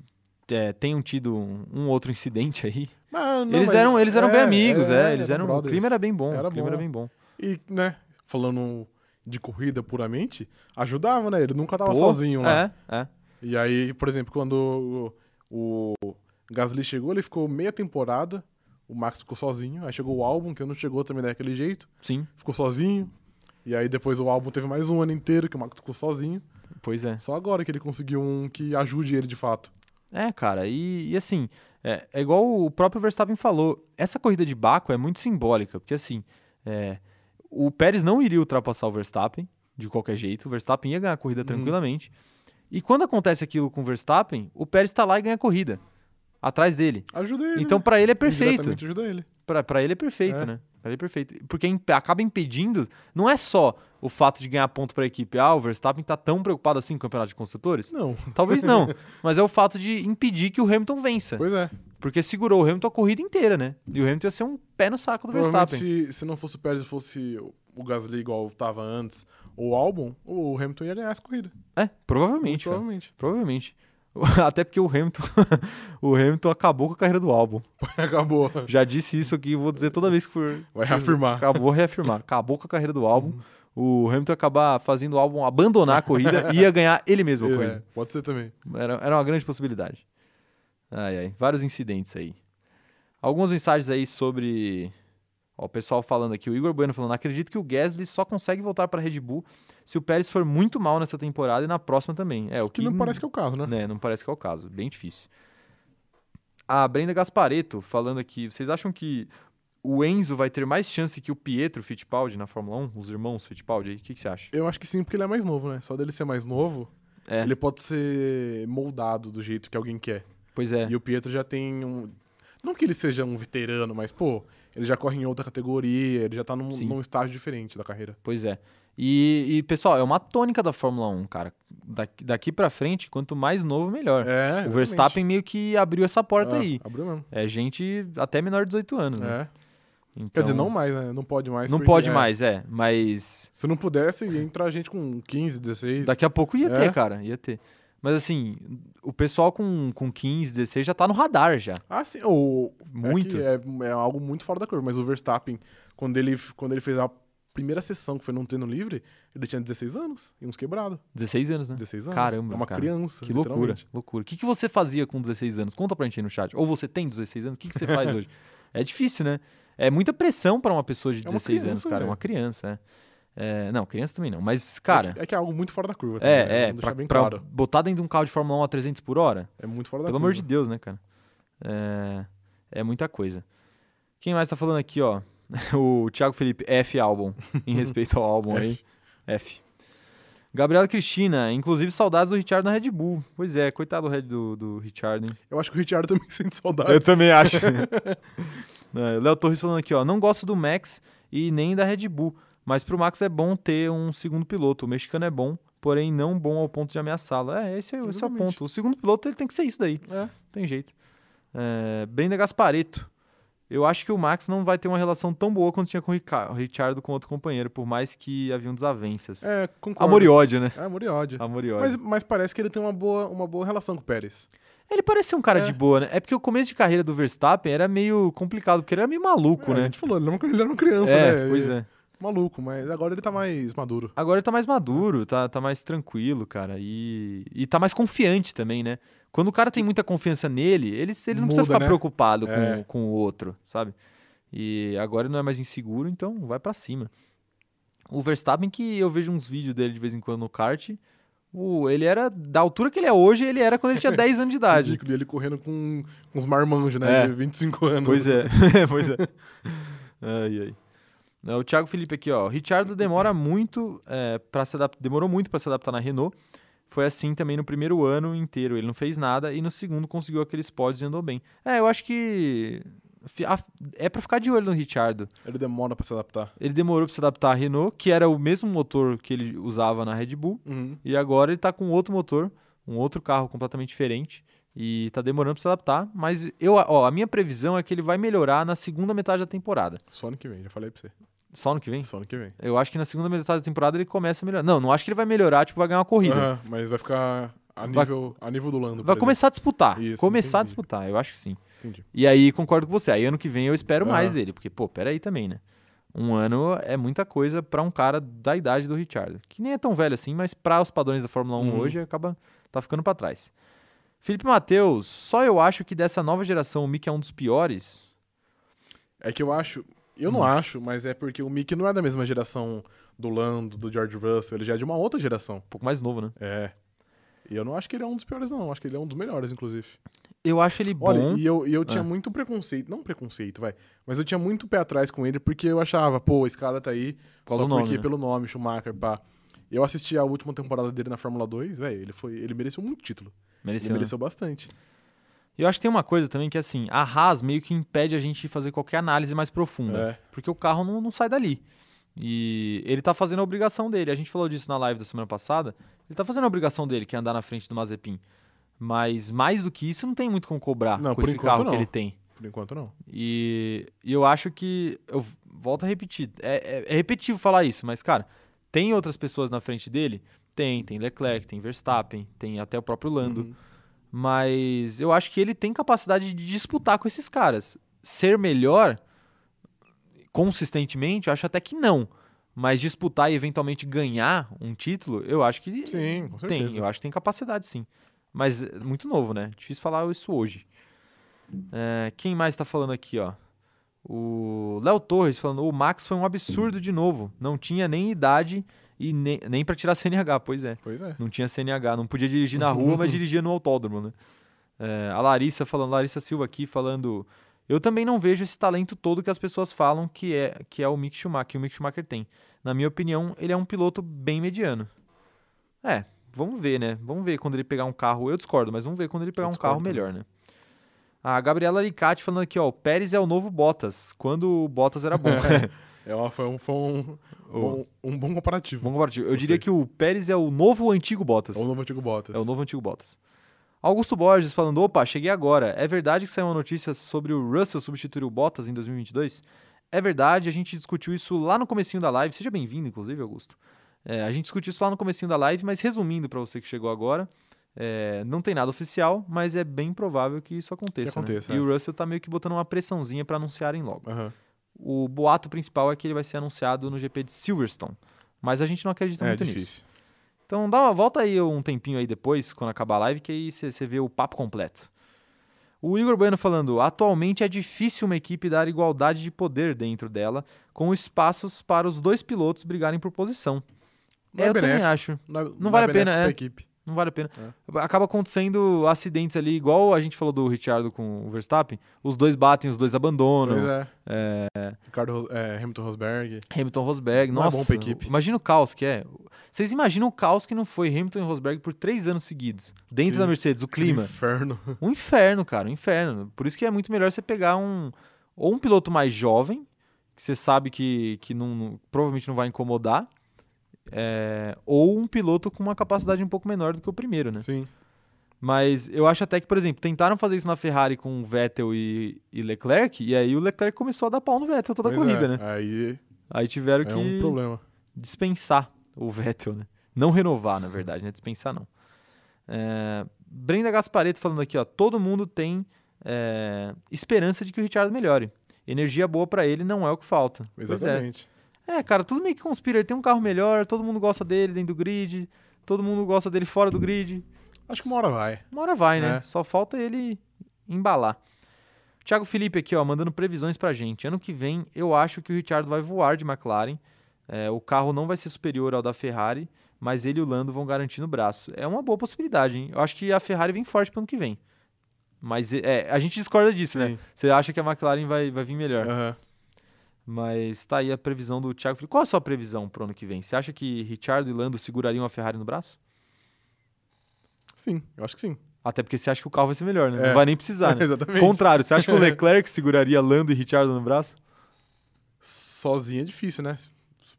é, tenham tido um, um, outro incidente aí, não, eles, eram, eles eram é, bem amigos, é, é eles eram, o clima era bem bom. Era o clima bom. era bem bom. E, né, falando de corrida puramente, ajudava, né? Ele nunca tava Pô, sozinho lá. É, é. E aí, por exemplo, quando o, o Gasly chegou, ele ficou meia temporada, o Max ficou sozinho, aí chegou o álbum, que não chegou também daquele jeito. Sim. Ficou sozinho. E aí depois o álbum teve mais um ano inteiro que o Max ficou sozinho. Pois é. Só agora que ele conseguiu um que ajude ele de fato. É, cara, e, e assim, é, é, igual o próprio Verstappen falou, essa corrida de Baco é muito simbólica, porque assim, é, o Pérez não iria ultrapassar o Verstappen de qualquer jeito. O Verstappen ia ganhar a corrida uhum. tranquilamente. E quando acontece aquilo com o Verstappen, o Pérez está lá e ganha a corrida. Atrás dele. Ajuda ele. Então, para ele é perfeito. ajuda ele. Para ele é perfeito, é. né? Ele é perfeito. Porque acaba impedindo. Não é só o fato de ganhar ponto para a equipe. Ah, o Verstappen tá tão preocupado assim com o campeonato de construtores? Não. Talvez não. mas é o fato de impedir que o Hamilton vença. Pois é. Porque segurou o Hamilton a corrida inteira, né? E o Hamilton ia ser um pé no saco do Verstappen. Se, se não fosse o Pérez e fosse o Gasly igual estava antes, ou o Albon, o Hamilton ia ganhar essa corrida. É, provavelmente. provavelmente. Provavelmente. Até porque o Hamilton, o Hamilton acabou com a carreira do álbum. acabou. Já disse isso aqui, vou dizer toda vez que for. Vai reafirmar. Acabou reafirmar. Acabou com a carreira do álbum. Uhum. O Hamilton acabar fazendo o álbum abandonar a corrida e ia ganhar ele mesmo a é, corrida. Pode ser também. Era, era uma grande possibilidade. Ai, ai. Vários incidentes aí. Algumas mensagens aí sobre Ó, o pessoal falando aqui, o Igor Bueno falando, acredito que o Gasly só consegue voltar para a Red Bull se o Pérez for muito mal nessa temporada e na próxima também. É, o que, que não parece que é o caso, né? né? Não parece que é o caso, bem difícil. A Brenda Gaspareto falando aqui, vocês acham que o Enzo vai ter mais chance que o Pietro Fittipaldi na Fórmula 1? Os irmãos Fittipaldi aí? O que, que você acha? Eu acho que sim, porque ele é mais novo, né? Só dele ser mais novo, é. ele pode ser moldado do jeito que alguém quer. Pois é. E o Pietro já tem um. Não que ele seja um veterano, mas, pô, ele já corre em outra categoria, ele já tá num, num estágio diferente da carreira. Pois é. E, e, pessoal, é uma tônica da Fórmula 1, cara. Daqui, daqui pra frente, quanto mais novo, melhor. É, o Verstappen meio que abriu essa porta é, aí. Abriu mesmo. É gente até menor de 18 anos, né? É. Então, Quer dizer, não mais, né? Não pode mais. Não pode é, mais, é. Mas. Se não pudesse, ia entrar gente com 15, 16. Daqui a pouco ia é. ter, cara. Ia ter. Mas assim, o pessoal com, com 15, 16 já tá no radar já. Ah, sim. O, muito. É, é, é, algo muito fora da curva. Mas o Verstappen, quando ele, quando ele fez a primeira sessão, que foi num treino livre, ele tinha 16 anos e uns quebrados. 16 anos, né? 16 anos. Caramba. É uma cara. criança. Que loucura. Loucura. O que, que você fazia com 16 anos? Conta pra gente aí no chat. Ou você tem 16 anos? O que, que você faz hoje? É difícil, né? É muita pressão para uma pessoa de 16 é criança, anos, cara. É uma criança, é. É, não, criança também não. Mas, cara. É que é, que é algo muito fora da curva. Também, é, né? é. Pra, bem claro. botar dentro de um carro de Fórmula 1 a 300 por hora. É muito fora da Pelo curva. amor de Deus, né, cara? É, é muita coisa. Quem mais tá falando aqui, ó? o Thiago Felipe, F álbum. em respeito ao álbum aí. F. Gabriela Cristina, inclusive saudades do Richard na Red Bull. Pois é, coitado do, Red, do, do Richard, hein? Eu acho que o Richard também sente saudades. Eu também acho. é, Léo Torres falando aqui, ó. Não gosto do Max e nem da Red Bull, mas pro Max é bom ter um segundo piloto. O mexicano é bom, porém não bom ao ponto de ameaçá-lo. É, esse, é, esse é o ponto. O segundo piloto ele tem que ser isso daí. É. Tem jeito. É, Brenda Gaspareto. Eu acho que o Max não vai ter uma relação tão boa quanto tinha com o Richard com outro companheiro, por mais que haviam desavenças. É, concordo. Amor e ódio, né? É, amor e ódio. Amor e ódio. Mas, mas parece que ele tem uma boa, uma boa relação com o Pérez. Ele parece ser um cara é. de boa, né? É porque o começo de carreira do Verstappen era meio complicado, porque ele era meio maluco, é, né? A gente falou, ele era uma, uma criança, é, né? Pois é. Maluco, mas agora ele tá mais maduro. Agora ele tá mais maduro, tá, tá mais tranquilo, cara. E, e tá mais confiante também, né? Quando o cara tem muita confiança nele, ele, ele não Muda, precisa ficar né? preocupado é. com, com o outro, sabe? E agora ele não é mais inseguro, então vai para cima. O Verstappen, que eu vejo uns vídeos dele de vez em quando no kart, o, ele era da altura que ele é hoje, ele era quando ele tinha 10 anos de idade. Ridículo, ele correndo com, com uns marmanjos, né? É. De 25 anos. Pois é, pois é. Ai, ai. O Thiago Felipe aqui, ó. Richard demora muito é, para se adaptar, demorou muito para se adaptar na Renault. Foi assim também no primeiro ano inteiro. Ele não fez nada e no segundo conseguiu aqueles pódios e andou bem. É, eu acho que é para ficar de olho no Richard. Ele demora para se adaptar. Ele demorou para se adaptar à Renault, que era o mesmo motor que ele usava na Red Bull, uhum. e agora ele tá com outro motor, um outro carro completamente diferente e tá demorando para se adaptar, mas eu, ó, a minha previsão é que ele vai melhorar na segunda metade da temporada. Só ano que vem, já falei para você. Só ano que vem? Só ano que vem. Eu acho que na segunda metade da temporada ele começa a melhorar. Não, não acho que ele vai melhorar, tipo, vai ganhar uma corrida. Uhum, mas vai ficar a nível, vai, a nível do Lando. Vai começar a disputar. Isso, começar entendi. a disputar, eu acho que sim. Entendi. E aí concordo com você. Aí ano que vem eu espero mais dele, porque, pô, peraí também, né? Um ano é muita coisa para um cara da idade do Richard, que nem é tão velho assim, mas para os padrões da Fórmula 1 uhum. hoje acaba tá ficando para trás. Felipe Matheus, só eu acho que dessa nova geração o Mick é um dos piores. É que eu acho, eu não hum. acho, mas é porque o Mick não é da mesma geração do Lando, do George Russell, ele já é de uma outra geração. Um pouco mais novo, né? É. E eu não acho que ele é um dos piores, não. Eu acho que ele é um dos melhores, inclusive. Eu acho ele bom. Olha, e eu, e eu tinha ah. muito preconceito. Não preconceito, vai. Mas eu tinha muito pé atrás com ele, porque eu achava, pô, esse cara tá aí Qual só porque nome, né? pelo nome, Schumacher, pá. Eu assisti a última temporada dele na Fórmula 2, velho. Ele, foi, ele mereceu muito título. Mereceu. Ele né? mereceu bastante. Eu acho que tem uma coisa também que, assim, a Haas meio que impede a gente de fazer qualquer análise mais profunda. É. Porque o carro não, não sai dali. E ele tá fazendo a obrigação dele. A gente falou disso na live da semana passada. Ele tá fazendo a obrigação dele, que é andar na frente do Mazepin. Mas mais do que isso, não tem muito como cobrar não, com esse carro não. que ele tem. Por enquanto, não. E, e eu acho que. Eu volto a repetir. É, é, é, repetitivo falar isso, mas, cara, tem outras pessoas na frente dele? Tem. Tem Leclerc, tem Verstappen, tem até o próprio Lando. Uhum. Mas eu acho que ele tem capacidade de disputar com esses caras. Ser melhor consistentemente, eu acho até que não. Mas disputar e eventualmente ganhar um título, eu acho que sim, com certeza. tem. Eu acho que tem capacidade, sim. Mas é muito novo, né? Difícil falar isso hoje. É, quem mais está falando aqui, ó? O Léo Torres falando: o Max foi um absurdo de novo. Não tinha nem idade e nem, nem para tirar CNH, pois é. Pois é. Não tinha CNH, não podia dirigir na rua, mas dirigia no autódromo, né? É, a Larissa falando, Larissa Silva aqui falando. Eu também não vejo esse talento todo que as pessoas falam que é, que é o Mick Schumacher, que o Mick Schumacher tem. Na minha opinião, ele é um piloto bem mediano. É, vamos ver, né? Vamos ver quando ele pegar um carro. Eu discordo, mas vamos ver quando ele pegar um carro melhor, né? A Gabriela Alicate falando aqui, ó, o Pérez é o novo Bottas, quando o Bottas era bom. é uma, foi um, foi um, um, um, bom comparativo. Bom comparativo. Eu Gostei. diria que o Pérez é o novo antigo Bottas. É o novo antigo Bottas. É o novo antigo Bottas. Augusto Borges falando, opa, cheguei agora. É verdade que saiu uma notícia sobre o Russell substituir o Bottas em 2022? É verdade, a gente discutiu isso lá no comecinho da live. Seja bem-vindo, inclusive, Augusto. É, a gente discutiu isso lá no comecinho da live, mas resumindo para você que chegou agora, é, não tem nada oficial, mas é bem provável que isso aconteça. Que aconteça né? é. E o Russell tá meio que botando uma pressãozinha para anunciarem logo. Uhum. O boato principal é que ele vai ser anunciado no GP de Silverstone, mas a gente não acredita é, muito difícil. nisso. Então dá uma volta aí um tempinho aí depois, quando acabar a live, que aí você vê o papo completo. O Igor Bueno falando: atualmente é difícil uma equipe dar igualdade de poder dentro dela, com espaços para os dois pilotos brigarem por posição. Não é, eu benéfico. também acho. Não, não, não vale é a pena, é. Equipe. Não vale a pena. É. Acaba acontecendo acidentes ali, igual a gente falou do Richard com o Verstappen. Os dois batem, os dois abandonam. Pois é. é... Ricardo, é, Hamilton Rosberg. Hamilton Rosberg. Não Nossa, é bom pra equipe. Imagina o caos que é. Vocês imaginam o caos que não foi Hamilton e Rosberg por três anos seguidos, dentro que, da Mercedes, o clima. Um inferno. Um inferno, cara, um inferno. Por isso que é muito melhor você pegar um. Ou um piloto mais jovem, que você sabe que, que não, provavelmente não vai incomodar é, ou um piloto com uma capacidade um pouco menor do que o primeiro, né? Sim. Mas eu acho até que, por exemplo, tentaram fazer isso na Ferrari com Vettel e, e Leclerc, e aí o Leclerc começou a dar pau no Vettel toda pois a corrida, é. né? Aí, aí tiveram é que um problema. dispensar o Vettel, né? Não renovar, na verdade, né? Dispensar não. É... Brenda Gaspareto falando aqui, ó. Todo mundo tem é... esperança de que o Richard melhore. Energia boa para ele não é o que falta. É. Exatamente. É, cara, tudo meio que conspira. Ele tem um carro melhor, todo mundo gosta dele dentro do grid, todo mundo gosta dele fora do grid. Acho que uma hora vai. Uma hora vai, né? É. Só falta ele embalar. Thiago Felipe aqui, ó, mandando previsões pra gente. Ano que vem, eu acho que o Richard vai voar de McLaren. É, o carro não vai ser superior ao da Ferrari, mas ele e o Lando vão garantir no braço. É uma boa possibilidade, hein? Eu acho que a Ferrari vem forte pro ano que vem. Mas é, a gente discorda disso, né? Sim. né? Você acha que a McLaren vai, vai vir melhor. Uhum. Mas tá aí a previsão do Thiago Felipe. Qual a sua previsão pro ano que vem? Você acha que Richard e Lando segurariam a Ferrari no braço? Sim, eu acho que sim. Até porque você acha que o carro vai ser melhor, né? É. Não vai nem precisar, né? Exatamente. Contrário, você acha que o Leclerc seguraria Lando e Richard no braço? Sozinho é difícil, né?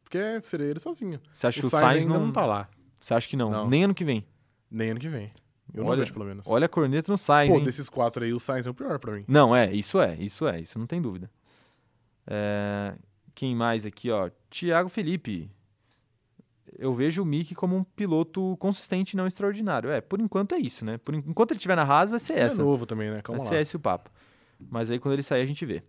Porque seria ele sozinho. Você acha o que o Sainz, ainda não... não tá lá? Você acha que não? não? Nem ano que vem? Nem ano que vem. Eu olha, não vejo, pelo menos. Olha a corneta no Sainz, Pô, hein? desses quatro aí, o Sainz é o pior pra mim. Não, é, isso é, isso é, isso não tem dúvida. É, quem mais aqui, ó? Tiago Felipe. Eu vejo o Mick como um piloto consistente e não extraordinário. É, por enquanto é isso, né? Por enquanto ele estiver na Haas, vai ser ele essa. É novo também, né? Calma vai lá. ser esse o papo. Mas aí quando ele sair a gente vê.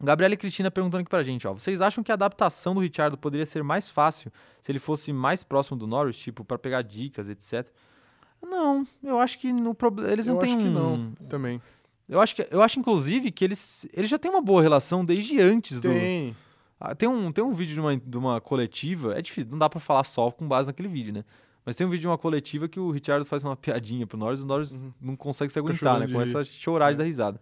Gabriela e Cristina perguntando aqui pra gente, ó. Vocês acham que a adaptação do Richard poderia ser mais fácil se ele fosse mais próximo do Norris, tipo, para pegar dicas, etc? Não, eu acho que no problema eles não eu têm acho que um... não, também. Eu acho, que, eu acho inclusive, que eles, eles já têm uma boa relação desde antes tem. do. Ah, tem. um, tem um vídeo de uma, de uma coletiva. É difícil, não dá pra falar só com base naquele vídeo, né? Mas tem um vídeo de uma coletiva que o Richard faz uma piadinha pro Norris e o Norris uhum. não consegue se aguentar, né? Começa a chorar de dar risada.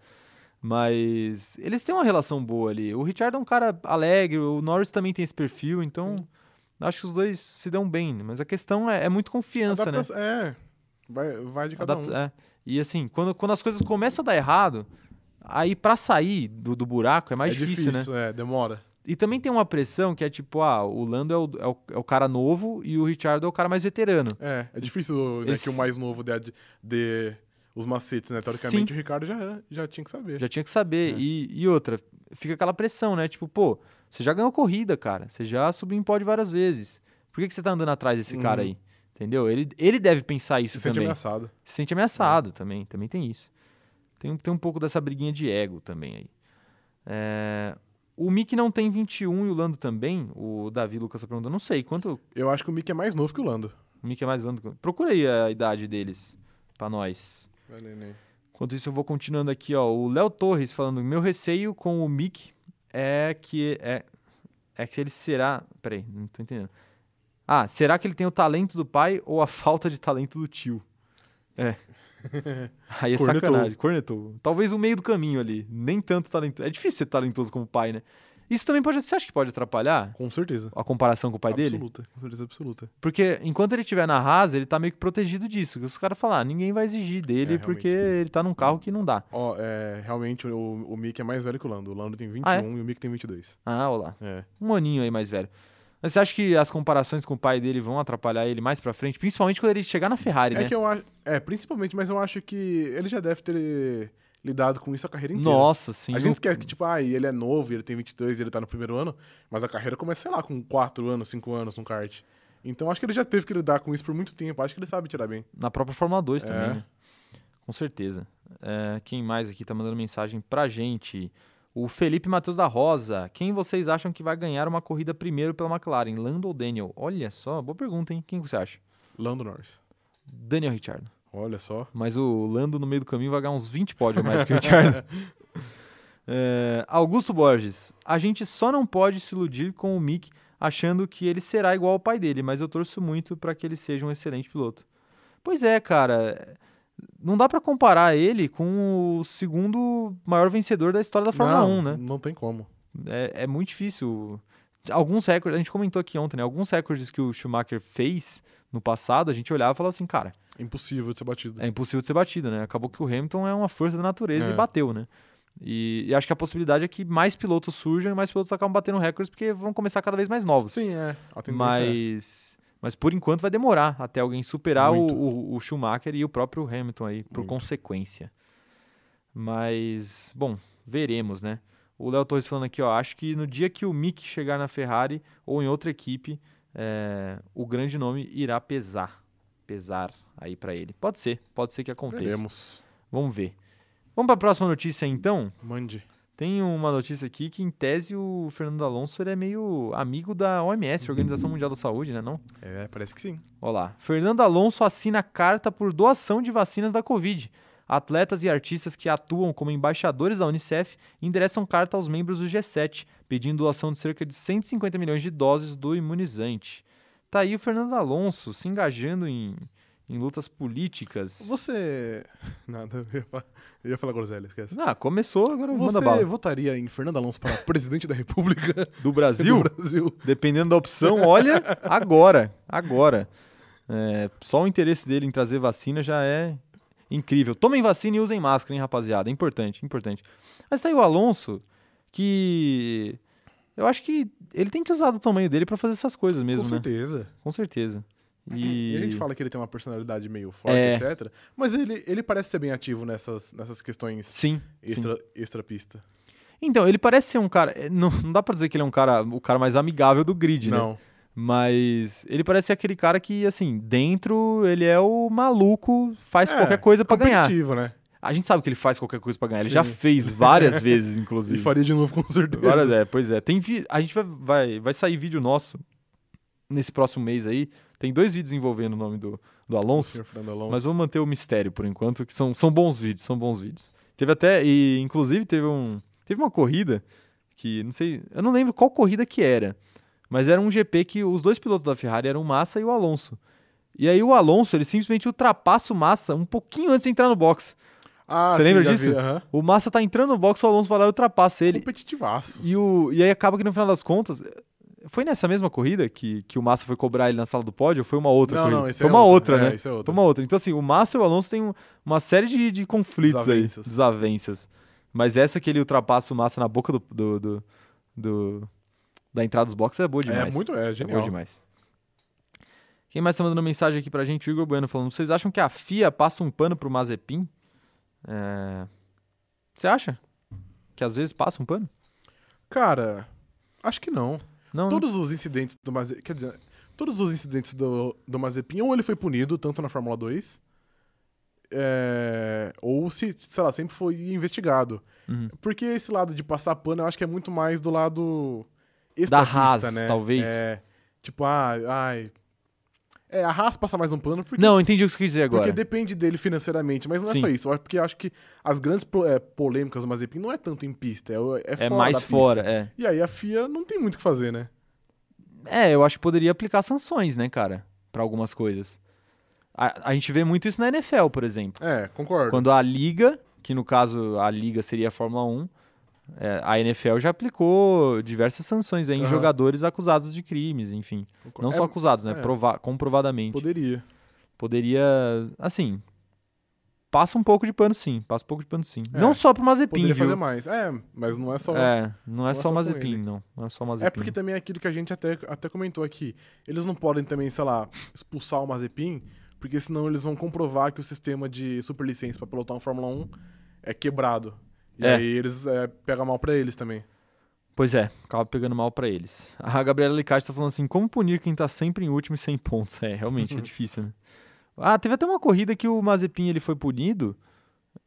Mas eles têm uma relação boa ali. O Richard é um cara alegre, o Norris também tem esse perfil, então Sim. acho que os dois se dão bem. Mas a questão é, é muito confiança, Adapta né? É, vai, vai de cada Adapta um. É. E assim, quando, quando as coisas começam a dar errado, aí para sair do, do buraco é mais é difícil, difícil, né? É, demora. E também tem uma pressão que é tipo, ah, o Lando é o, é o, é o cara novo e o Richard é o cara mais veterano. É, é difícil né, Eles... que o mais novo dê, dê os macetes, né? Teoricamente Sim. o Ricardo já, já tinha que saber. Já tinha que saber. É. E, e outra, fica aquela pressão, né? Tipo, pô, você já ganhou corrida, cara. Você já subiu em pódio várias vezes. Por que, que você tá andando atrás desse uhum. cara aí? Entendeu? Ele, ele deve pensar isso se também. Se sente ameaçado. Se sente ameaçado é. também. Também tem isso. Tem, tem um pouco dessa briguinha de ego também aí. É... O Mick não tem 21 e o Lando também? O Davi Lucas tá perguntando. Não sei, quanto... Eu acho que o Mick é mais novo que o Lando. O Mick é mais Lando. Procura aí a idade deles pra nós. Vai, Enquanto isso, eu vou continuando aqui, ó. O Léo Torres falando: meu receio com o Mick é que é, é que ele será. Peraí, não tô entendendo. Ah, será que ele tem o talento do pai ou a falta de talento do tio? É. Aí é Cornetou. sacanagem. Cornetou. Talvez o meio do caminho ali. Nem tanto talentoso. É difícil ser talentoso como o pai, né? Isso também pode. Você acha que pode atrapalhar? Com certeza. A comparação com o pai absoluta, dele? Absoluta, com certeza absoluta. Porque enquanto ele estiver na Haas, ele tá meio que protegido disso. Que os caras falam, ah, ninguém vai exigir dele é, porque ele tá num carro que não dá. Ó, é, realmente o, o Mick é mais velho que o Lando. O Lando tem 21 ah, é? e o Mick tem 22. Ah, olha lá. É. Um aninho aí mais velho. Mas você acha que as comparações com o pai dele vão atrapalhar ele mais pra frente? Principalmente quando ele chegar na Ferrari, é né? É que eu acho. É, principalmente, mas eu acho que ele já deve ter lidado com isso a carreira inteira. Nossa, sim. A gente esquece que, tipo, ah, ele é novo, ele tem 22 e ele tá no primeiro ano, mas a carreira começa, sei lá, com 4 anos, 5 anos no kart. Então acho que ele já teve que lidar com isso por muito tempo. Acho que ele sabe tirar bem. Na própria Fórmula 2 é. também, né? Com certeza. É, quem mais aqui tá mandando mensagem pra gente? O Felipe Matheus da Rosa. Quem vocês acham que vai ganhar uma corrida primeiro pela McLaren? Lando ou Daniel? Olha só, boa pergunta, hein? Quem você acha? Lando Norris. Daniel Ricciardo. Olha só. Mas o Lando no meio do caminho vai ganhar uns 20 pódios mais que o Ricciardo. é, Augusto Borges. A gente só não pode se iludir com o Mick achando que ele será igual ao pai dele, mas eu torço muito para que ele seja um excelente piloto. Pois é, cara não dá para comparar ele com o segundo maior vencedor da história da Fórmula não, 1, né? Não tem como. É, é, muito difícil. Alguns recordes, a gente comentou aqui ontem, né? Alguns recordes que o Schumacher fez no passado, a gente olhava e falava assim, cara. Impossível de ser batido. É impossível de ser batido, né? Acabou que o Hamilton é uma força da natureza é. e bateu, né? E, e, acho que a possibilidade é que mais pilotos surjam e mais pilotos acabam batendo recordes porque vão começar cada vez mais novos. Sim, é. Mas. É mas por enquanto vai demorar até alguém superar o, o, o, Schumacher e o próprio Hamilton aí, por Muito. consequência. Mas, bom, veremos, né? O Léo Torres falando aqui, ó, acho que no dia que o Mick chegar na Ferrari ou em outra equipe, é, o grande nome irá pesar. Pesar aí para ele. Pode ser, pode ser que aconteça. Veremos. Vamos ver. Vamos para a próxima notícia então? Mande. Tem uma notícia aqui que, em tese, o Fernando Alonso é meio amigo da OMS, Organização Mundial da Saúde, né? Não? É, parece que sim. Olha lá. Fernando Alonso assina carta por doação de vacinas da Covid. Atletas e artistas que atuam como embaixadores da Unicef endereçam carta aos membros do G7, pedindo doação de cerca de 150 milhões de doses do imunizante. Tá aí o Fernando Alonso se engajando em em lutas políticas. Você. Nada, eu ia falar, eu ia falar groselha, esquece. Ah, começou, agora Você manda bala. votaria em Fernando Alonso para presidente da República do Brasil? do Brasil? Dependendo da opção, olha, agora, agora. É, só o interesse dele em trazer vacina já é incrível. Tomem vacina e usem máscara, hein, rapaziada? É importante, importante. Mas tá aí o Alonso, que eu acho que ele tem que usar do tamanho dele para fazer essas coisas mesmo, Com né? certeza. Com certeza. E... e... a gente fala que ele tem uma personalidade meio forte, é... etc. Mas ele, ele parece ser bem ativo nessas, nessas questões sim, extra, sim. extra pista. Então, ele parece ser um cara. Eh, não, não dá pra dizer que ele é um cara, o cara mais amigável do grid, não. né? Mas ele parece ser aquele cara que, assim, dentro ele é o maluco, faz é, qualquer coisa para ganhar. né? A gente sabe que ele faz qualquer coisa para ganhar. Ele Sim. já fez várias vezes, inclusive. E faria de novo, com certeza. Várias, é, pois é. Tem vi... A gente vai, vai, vai sair vídeo nosso nesse próximo mês aí. Tem dois vídeos envolvendo o nome do, do Alonso, Alonso, mas vamos manter o mistério por enquanto, que são, são bons vídeos, são bons vídeos. Teve até, e inclusive teve um, teve uma corrida que, não sei, eu não lembro qual corrida que era, mas era um GP que os dois pilotos da Ferrari eram o Massa e o Alonso. E aí o Alonso, ele simplesmente ultrapassa o Massa um pouquinho antes de entrar no box. Ah, Você sim, lembra disso? Vi, uh -huh. O Massa tá entrando no box, o Alonso vai lá e ultrapassa ele. Competitivaço. E, o, e aí acaba que no final das contas, foi nessa mesma corrida que, que o Massa foi cobrar ele na sala do pódio ou foi uma outra não, corrida? Não, esse foi é uma outra, outra é, né? Esse é outra. Foi uma outra. Então, assim, o Massa e o Alonso têm uma série de, de conflitos desavenças. aí, desavenças. Mas essa que ele ultrapassa o Massa na boca do, do, do, do da entrada dos boxes é boa demais. É muito, é genial. É boa demais. Quem mais tá mandando mensagem aqui pra gente? O Igor Bueno falando, vocês acham que a FIA passa um pano pro Mazepin? É... Você acha? Que às vezes passa um pano? Cara, acho que não. Não, todos os incidentes do Mazepin, quer dizer, todos os incidentes do, do Mazepin, ou ele foi punido, tanto na Fórmula 2, é, ou se, sei lá, sempre foi investigado. Uhum. Porque esse lado de passar pano, eu acho que é muito mais do lado da Haas, né? talvez. É, tipo, ah, ai, É, a Haas passa mais um pano porque. Não, entendi o que você quis dizer agora. Porque depende dele financeiramente, mas não é Sim. só isso. Porque eu acho que as grandes é, polêmicas do Mazepin não é tanto em pista, é, é, é fora mais fora, é. E aí a FIA não tem muito o que fazer, né? É, eu acho que poderia aplicar sanções, né, cara? para algumas coisas. A, a gente vê muito isso na NFL, por exemplo. É, concordo. Quando a liga, que no caso a liga seria a Fórmula 1, é, a NFL já aplicou diversas sanções em uhum. jogadores acusados de crimes, enfim. Não é, só acusados, né? É. Prova comprovadamente. Poderia. Poderia, assim, passa um pouco de pano sim, passa um pouco de pano sim. É, não só pro Mazepin, Poderia viu? fazer mais. É, mas não é só É, não é, não é só, só Mazepin, não. Não é só Mazepin. É porque também é aquilo que a gente até, até comentou aqui. Eles não podem também, sei lá, expulsar o Mazepin, porque senão eles vão comprovar que o sistema de superlicença para pilotar um Fórmula 1 é quebrado. E é. aí eles é, pegam mal para eles também. Pois é, acaba pegando mal para eles. A Gabriela Licarte tá falando assim: como punir quem tá sempre em último e sem pontos? É, realmente é difícil, né? Ah, teve até uma corrida que o Mazepin ele foi punido.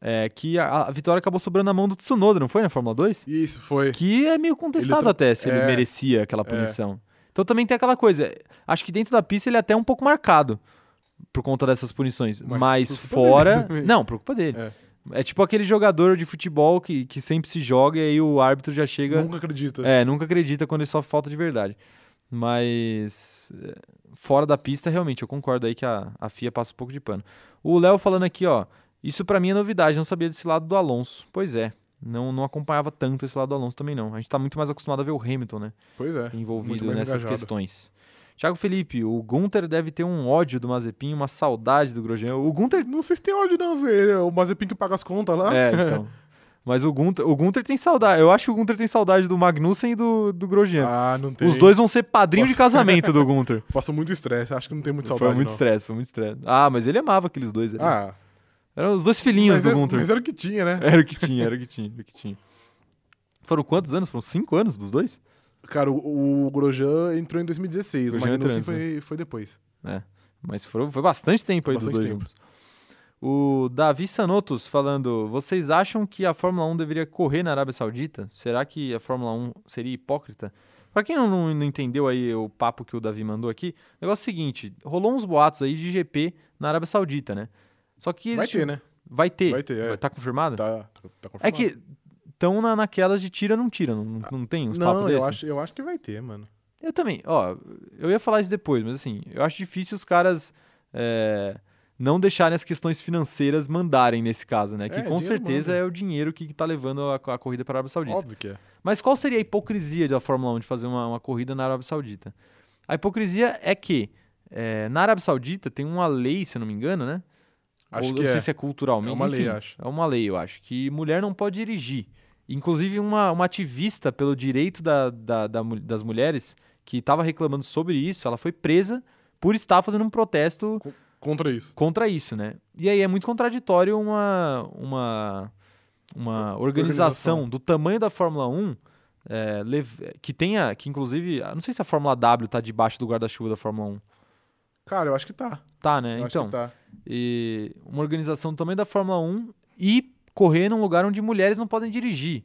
É, que a, a, vitória acabou sobrando na mão do Tsunoda, não foi na Fórmula 2? Isso, foi. Que é meio contestado até se é, ele merecia aquela é. punição. É. Então também tem aquela coisa. Acho que dentro da pista ele é até um pouco marcado por conta dessas punições. Mas, mas fora. Não, por culpa dele. É. É tipo aquele jogador de futebol que, que sempre se joga e aí o árbitro já chega. Nunca acredita. É, nunca acredita quando ele sofre falta de verdade. Mas é, fora da pista, realmente, eu concordo aí que a, a FIA passa um pouco de pano. O Léo falando aqui, ó. Isso para mim é novidade, não sabia desse lado do Alonso. Pois é. Não, não acompanhava tanto esse lado do Alonso também, não. A gente tá muito mais acostumado a ver o Hamilton, né? Pois é. Envolvido nessas engajado. questões. Thiago Felipe, o Gunter deve ter um ódio do Mazepin, uma saudade do Grosjean. O Gunter. Não sei se tem ódio, não, velho. É o Mazepin que paga as contas lá. É, então. Mas o Gunter, o Gunter tem saudade. Eu acho que o Gunter tem saudade do Magnussen e do, do Grosjean. Ah, não tem. Os dois vão ser padrinho Posso... de casamento do Gunter. Passou muito estresse. Acho que não tem muito saudade. Foi muito estresse, foi muito estresse. Ah, mas ele amava aqueles dois ali. Ah. Eram os dois filhinhos mas do era, Gunter. Mas era o que tinha, né? Era o que tinha, era o que tinha, era o que tinha. Foram quantos anos? Foram cinco anos dos dois? Cara, o, o Grosjean entrou em 2016, o, o Magnussen foi, foi depois. É, mas foi, foi bastante tempo aí dos dois tempo. juntos. O Davi Sanotos falando: vocês acham que a Fórmula 1 deveria correr na Arábia Saudita? Será que a Fórmula 1 seria hipócrita? Para quem não, não, não, entendeu aí o papo que o Davi mandou aqui, o negócio é o seguinte: rolou uns boatos aí de GP na Arábia Saudita, né? Só que existe... Vai ter, né? Vai ter. Vai ter, é. Tá confirmado? Tá, tá confirmado. É que estão na, naquelas de tira, não tira, não, não tem uns papos desse? Não, eu acho, eu acho que vai ter, mano. Eu também, ó, eu ia falar isso depois, mas assim, eu acho difícil os caras é, não deixarem as questões financeiras mandarem nesse caso, né? Que é, com certeza manda. é o dinheiro que, que tá levando a, a corrida para a Arábia Saudita. Óbvio que é. Mas qual seria a hipocrisia da Fórmula 1 de fazer uma, uma corrida na Arábia Saudita? A hipocrisia é que é, na Arábia Saudita tem uma lei, se eu não me engano, né? Acho Ou, que não é. sei se é culturalmente. É uma enfim, lei, acho. É uma lei, eu acho. Que mulher não pode dirigir. Inclusive, uma, uma ativista pelo direito da, da, da das mulheres que estava reclamando sobre isso, ela foi presa por estar fazendo um protesto contra isso. Contra isso, né? E aí é muito contraditório uma, uma, uma organização, organização. do tamanho da Fórmula 1 é, que tenha, que inclusive, não sei se a Fórmula W está debaixo do guarda-chuva da Fórmula 1. Cara, eu acho que tá. Tá, né? Eu então, tá. e uma organização do tamanho da Fórmula 1 e correr num lugar onde mulheres não podem dirigir.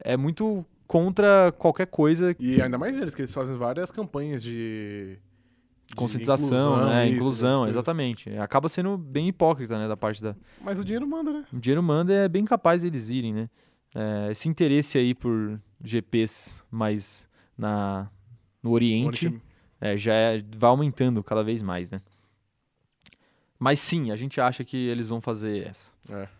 É muito contra qualquer coisa. E ainda mais eles, que eles fazem várias campanhas de. de conscientização, inclusão, né? Isso, inclusão, exatamente. Acaba sendo bem hipócrita, né? Da parte da. Mas o dinheiro manda, né? O dinheiro manda é bem capaz eles irem, né? É, esse interesse aí por GPs mais na, no Oriente é, já é, vai aumentando cada vez mais, né? Mas sim, a gente acha que eles vão fazer essa. É.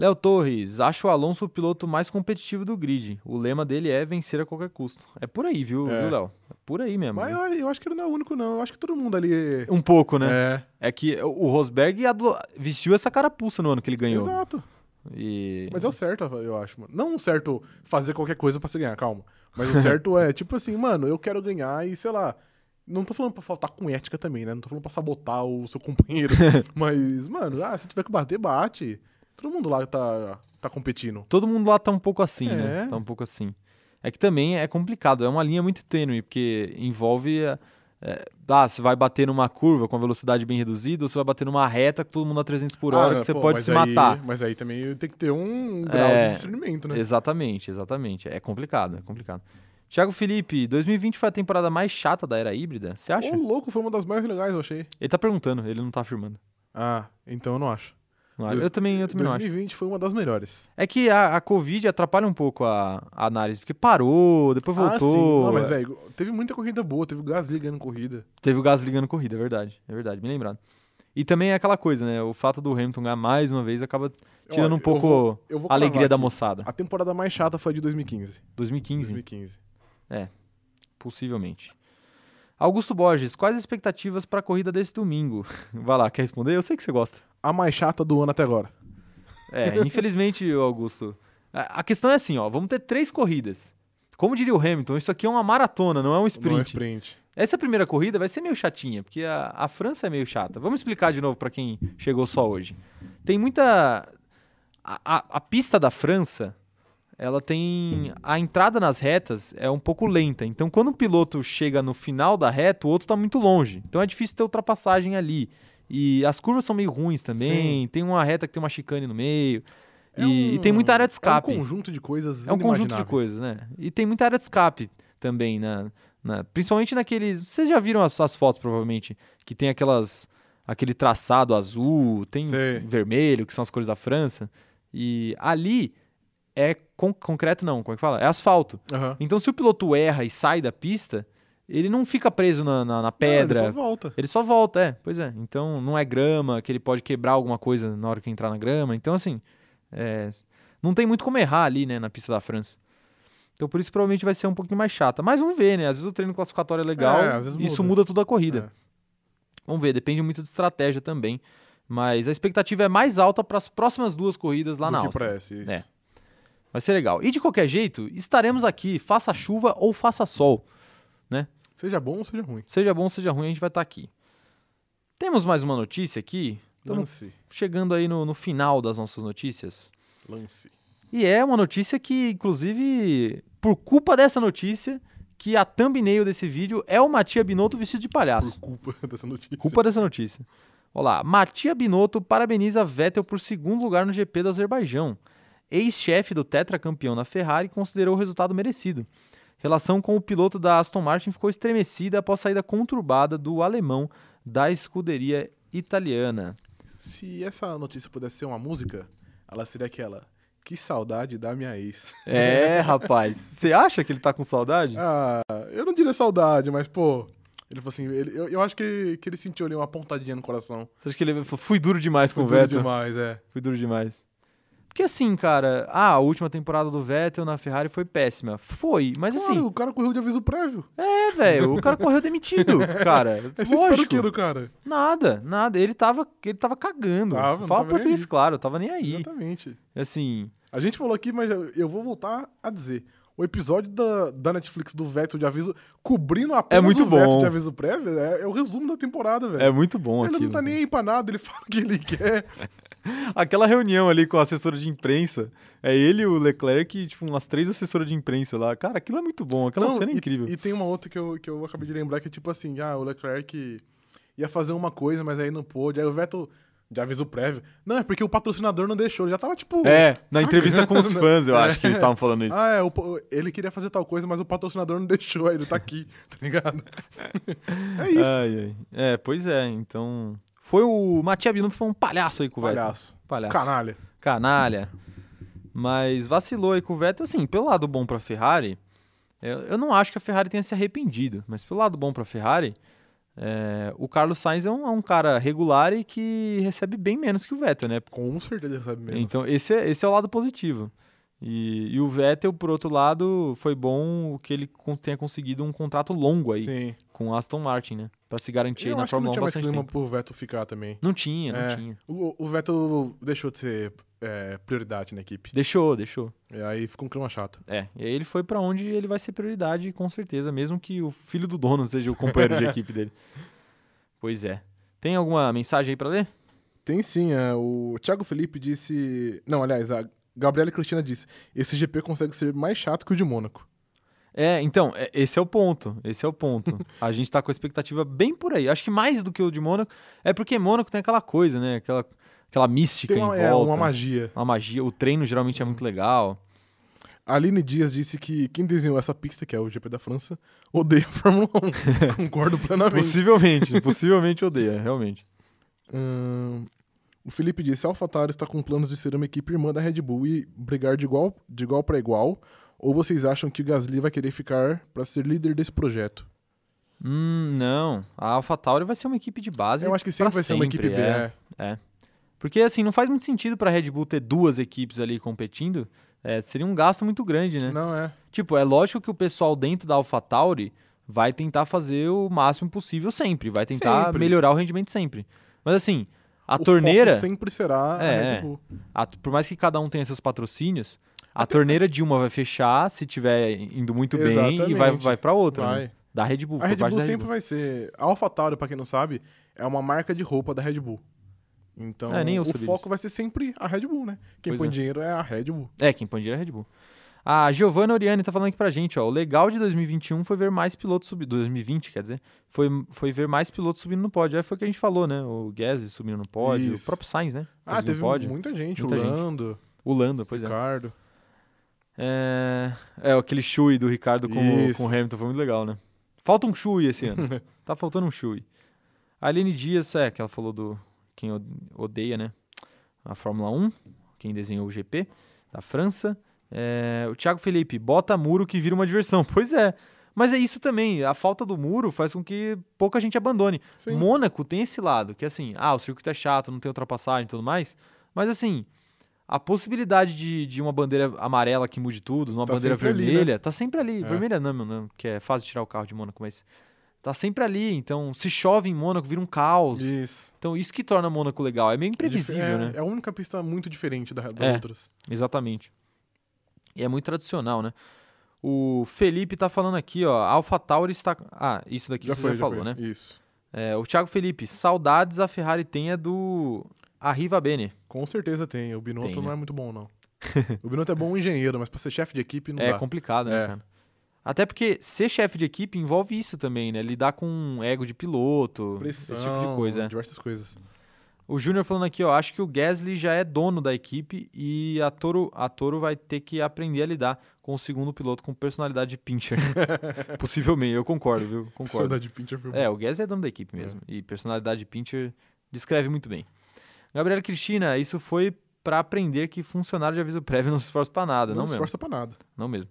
Léo Torres, acho o Alonso o piloto mais competitivo do grid. O lema dele é vencer a qualquer custo. É por aí, viu, é. viu Léo? É por aí mesmo. Mas eu, eu, acho que ele não é o único, não. Eu acho que todo mundo ali. Um pouco, né? É. É que o Rosberg vestiu essa carapuça no ano que ele ganhou. Exato. E... Mas é o certo, eu acho, mano. Não o certo fazer qualquer coisa para você ganhar, calma. Mas o certo é, tipo assim, mano, eu quero ganhar e, sei lá. Não tô falando pra faltar com ética também, né? Não tô falando pra sabotar o seu companheiro. mas, mano, ah, se tiver que bater, bate. Todo mundo lá tá, tá competindo. Todo mundo lá tá um pouco assim, né? é. né? Tá um pouco assim. É que também é complicado, é uma linha muito tênue, porque envolve. É, é ah, você vai bater numa curva com a velocidade bem reduzida, ou você vai bater numa reta com todo mundo a 300 por hora, ah, que você pô, pode se aí, matar. Mas aí também tem que ter um grau é, de discernimento, né? Exatamente, exatamente. É complicado, é complicado. Thiago Felipe, 2020 foi a temporada mais chata da era híbrida? Você acha? Ô, louco, foi uma das mais legais, eu achei. Ele tá perguntando, ele não tá afirmando. Ah, então eu não acho. Eu também, eu também 2020 não acho. 2020 foi uma das melhores. É que a, a Covid atrapalha um pouco a, a análise, porque parou, depois voltou. Ah, sim. Não, mas, velho, teve muita corrida boa, teve o Gasly ganhando corrida. Teve o Gasly ganhando corrida, é verdade. É verdade, bem lembrado. E também é aquela coisa, né? O fato do Hamilton ganhar mais uma vez acaba tirando um pouco eu vou, eu vou a alegria da moçada. A temporada mais chata foi a de 2015. 2015? 2015. É, possivelmente. Augusto Borges, quais as expectativas para a corrida desse domingo? Vai lá, quer responder? Eu sei que você gosta. A mais chata do ano até agora. É, infelizmente, Augusto. A questão é assim, ó, vamos ter três corridas. Como diria o Hamilton, isso aqui é uma maratona, não é um sprint. Não é sprint. Essa primeira corrida vai ser meio chatinha, porque a, a França é meio chata. Vamos explicar de novo para quem chegou só hoje. Tem muita. A, a, a pista da França ela tem a entrada nas retas é um pouco lenta. Então, quando o piloto chega no final da reta, o outro está muito longe. Então, é difícil ter ultrapassagem ali. E as curvas são meio ruins também. Sim. Tem uma reta que tem uma chicane no meio. É e, um, e, tem muita área de escape. É um conjunto de coisas. É um conjunto de coisas, né? E tem muita área de escape também, na, na principalmente naqueles. Vocês já viram as, as fotos, provavelmente, que tem aquelas aquele traçado azul, tem vermelho, que são as cores da França. E ali é con concreto, não, como é que fala? É asfalto. Uhum. Então, se o piloto erra e sai da pista, ele não fica preso na, na, na pedra. Não, ele só volta. Ele só volta, é. Pois é. Então, não é grama, que ele pode quebrar alguma coisa na hora que entrar na grama. Então, assim, é, não tem muito como errar ali, né, na pista da França. Então, por isso, provavelmente vai ser um pouquinho mais chata. Mas vamos ver, né? Às vezes o treino classificatório é legal, é, isso muda toda a corrida. É. Vamos ver, depende muito de estratégia também. Mas a expectativa é mais alta para as próximas duas corridas lá Do na que Áustria. Isso. É. Vai ser legal. E de qualquer jeito, estaremos aqui, faça chuva ou faça sol, né? Seja bom ou seja ruim. Seja bom ou seja ruim, a gente vai estar aqui. Temos mais uma notícia aqui. Lance. Chegando aí no, no final das nossas notícias. Lance. E é uma notícia que, inclusive, por culpa dessa notícia, que a thumbnail desse vídeo é o Matia Binotto vestido de palhaço. Por culpa dessa notícia. Culpa dessa notícia. Olá, Matia Binotto parabeniza Vettel por segundo lugar no GP do Azerbaijão ex-chefe do tetracampeão na Ferrari, considerou o resultado merecido. Relação com o piloto da Aston Martin ficou estremecida após a saída conturbada do alemão da escuderia italiana. Se essa notícia pudesse ser uma música, ela seria aquela. Que saudade da minha ex. É, rapaz. Você acha que ele tá com saudade? Ah, eu não diria saudade, mas, pô, ele falou assim, ele, eu, eu acho que, que ele sentiu ali uma pontadinha no coração. Você acha que ele falou, fui duro demais com fui o Vettel? Fui duro demais, é. Fui duro demais. Porque assim, cara, ah, a última temporada do Vettel na Ferrari foi péssima. Foi, mas claro, assim. o cara correu de aviso prévio. É, velho, o cara correu demitido, cara. Você espera o quê do cara? Nada, nada. Ele tava, ele tava cagando. Tava, Fala português, claro, tava nem aí. Exatamente. Assim. A gente falou aqui, mas eu vou voltar a dizer. O episódio da, da Netflix do Vettel de aviso, cobrindo apenas é muito o bom. Vettel de aviso prévio, é, é, o resumo da temporada, velho. É muito bom Ele aquilo, não tá nem aí pra nada, ele fala o que ele quer. Aquela reunião ali com a assessora de imprensa, é ele e o Leclerc, tipo, umas três assessoras de imprensa lá. Cara, aquilo é muito bom, aquela Não, cena é incrível. E tem uma outra que eu, que eu acabei de lembrar que é tipo assim, ah, o Leclerc ia fazer uma coisa, mas aí não pôde. Aí o Vettel de aviso prévio. Não, é porque o patrocinador não deixou. Já tava tipo. É, na entrevista com os fãs, eu acho que eles estavam falando isso. Ah, é. O, ele queria fazer tal coisa, mas o patrocinador não deixou. Aí ele tá aqui, tá ligado? é isso. Ai, ai. É, pois é. Então. Foi o Matia Binotto foi um palhaço aí com o Vettel. Palhaço. Palhaço. Canalha. Canalha. Mas vacilou aí com o Vettel. Assim, pelo lado bom pra Ferrari, eu, eu não acho que a Ferrari tenha se arrependido. Mas pelo lado bom pra Ferrari, é, o Carlos Sainz é um, é um, cara regular e que recebe bem menos que o Vettel, né? Com certeza recebe menos. Então, esse é, esse é o lado positivo. E, e, o Vettel, por outro lado, foi bom que ele tenha conseguido um contrato longo aí Sim. com Aston Martin, né? Pra se garantir eu na Fórmula 1 não tinha mais clima pro Vettel ficar também. Não tinha, não é, tinha. O, o, Vettel deixou de ser é, prioridade na equipe. Deixou, deixou. E aí ficou um clima chato. É, e aí ele foi para onde ele vai ser prioridade, com certeza, mesmo que o filho do dono seja o companheiro de equipe dele. Pois é. Tem alguma mensagem aí pra ler? Tem sim, é, o Thiago Felipe disse... Não, aliás, a Gabriela Cristina disse: esse GP consegue ser mais chato que o de Mônaco. É, então, é, esse é o ponto. Esse é o ponto. a gente tá com a expectativa bem por aí. Acho que mais do que o de Mônaco, é porque Mônaco tem aquela coisa, né? Aquela, aquela mística uma, em volta. É, uma magia. Uma magia. O treino geralmente é muito legal. A Aline Dias disse que quem desenhou essa pista, que é o GP da França, odeia a Fórmula 1. Concordo plenamente. Possivelmente, possivelmente odeia, realmente. Hum, o Felipe disse: a AlphaTauri está com planos de ser uma equipe irmã da Red Bull e brigar de igual, de igual para igual. Ou vocês acham que o Gasly vai querer ficar para ser líder desse projeto? Hum, não. A AlphaTauri vai ser uma equipe de base. Eu acho que sempre vai sempre, ser uma equipe B. É, é. Porque assim, não faz muito sentido para a Red Bull ter duas equipes ali competindo. É, seria um gasto muito grande, né? Não é. Tipo, é lógico que o pessoal dentro da AlphaTauri vai tentar fazer o máximo possível sempre, vai tentar Sempre. melhorar o rendimento sempre. Mas assim, a o torneira, sempre será a É, Red Bull. a- por mais que cada um tenha seus patrocínios, a Até- torneira de uma vai fechar se tiver indo muito bem e vai, Exatamente. vai para outra, né? Vai. Da Red Bull. A Red Bull sempre vai ser. A AlphaTauri, pra quem não sabe, é uma marca de roupa da Red Bull. Então, É, o foco disso. vai ser sempre a Red Bull, né? Quem Pois põe é. dinheiro é a Red Bull. É, quem põe dinheiro é a Red Bull. A Giovanna Oriani tá falando aqui pra gente, ó. O legal de 2021 foi ver mais pilotos subindo. 2020, quer dizer. Foi, foi ver mais pilotos subindo no pódio. Aí foi o que a gente falou, né? O Gasly subindo no pódio. Isso. O próprio Sainz, né? Ah, Conseguiu teve pódio. muita gente. Muita o gente. Lando, O Lando, pois é. Ricardo. É, é aquele Shui do Ricardo com, com o Hamilton foi muito legal, né? Falta um Shui esse ano. tá faltando um Shui. A Aline Dias, é, que ela falou do quem odeia, né? A Fórmula 1, quem desenhou o GP da França. É, o Thiago Felipe, bota muro que vira uma diversão. Pois é. Mas é isso também, a falta do muro faz com que pouca gente abandone. Sim. Mônaco tem esse lado, que é assim, ah, o circuito é chato, não tem ultrapassagem e tudo mais. Mas assim, a possibilidade de, de uma bandeira amarela que mude tudo, uma Tá bandeira sempre ali, vermelha, tá sempre ali. É. Vermelha não, não, que é fácil tirar o carro de Mônaco, mas tá sempre ali. Então, se chove em Mônaco, vira um caos. Isso. Então, isso que torna Mônaco legal. É meio imprevisível, é, né? É a única pista muito diferente da- das É. outras. Exatamente. E é muito tradicional, né? O Felipe tá falando aqui, ó. AlphaTauri está. Ah, isso daqui Já você foi, já já falou, foi. né? Isso. É, o Thiago Felipe, saudades a Ferrari tenha do Arriva Bene. Com certeza tem. O Binotto Tem, não né? é muito bom, não. o Binotto é bom engenheiro, mas pra ser chefe de equipe não é dá. complicado, né, É. cara? Até porque ser chefe de equipe envolve isso também, né? Lidar com ego de piloto, Pressão, esse tipo de coisa. é. diversas coisas. O Júnior falando aqui, ó, acho que o Gasly já é dono da equipe e a Toro, a Toro vai ter que aprender a lidar com o segundo piloto com personalidade de pincher. Possivelmente, eu concordo, viu? Concordo. Personalidade de Pincher foi É, o Gasly é dono da equipe mesmo. E personalidade de pincher descreve muito bem. Gabriela Cristina, isso foi pra aprender que funcionário de aviso prévio não se esforça pra nada. Não, não se esforça pra nada. Não mesmo.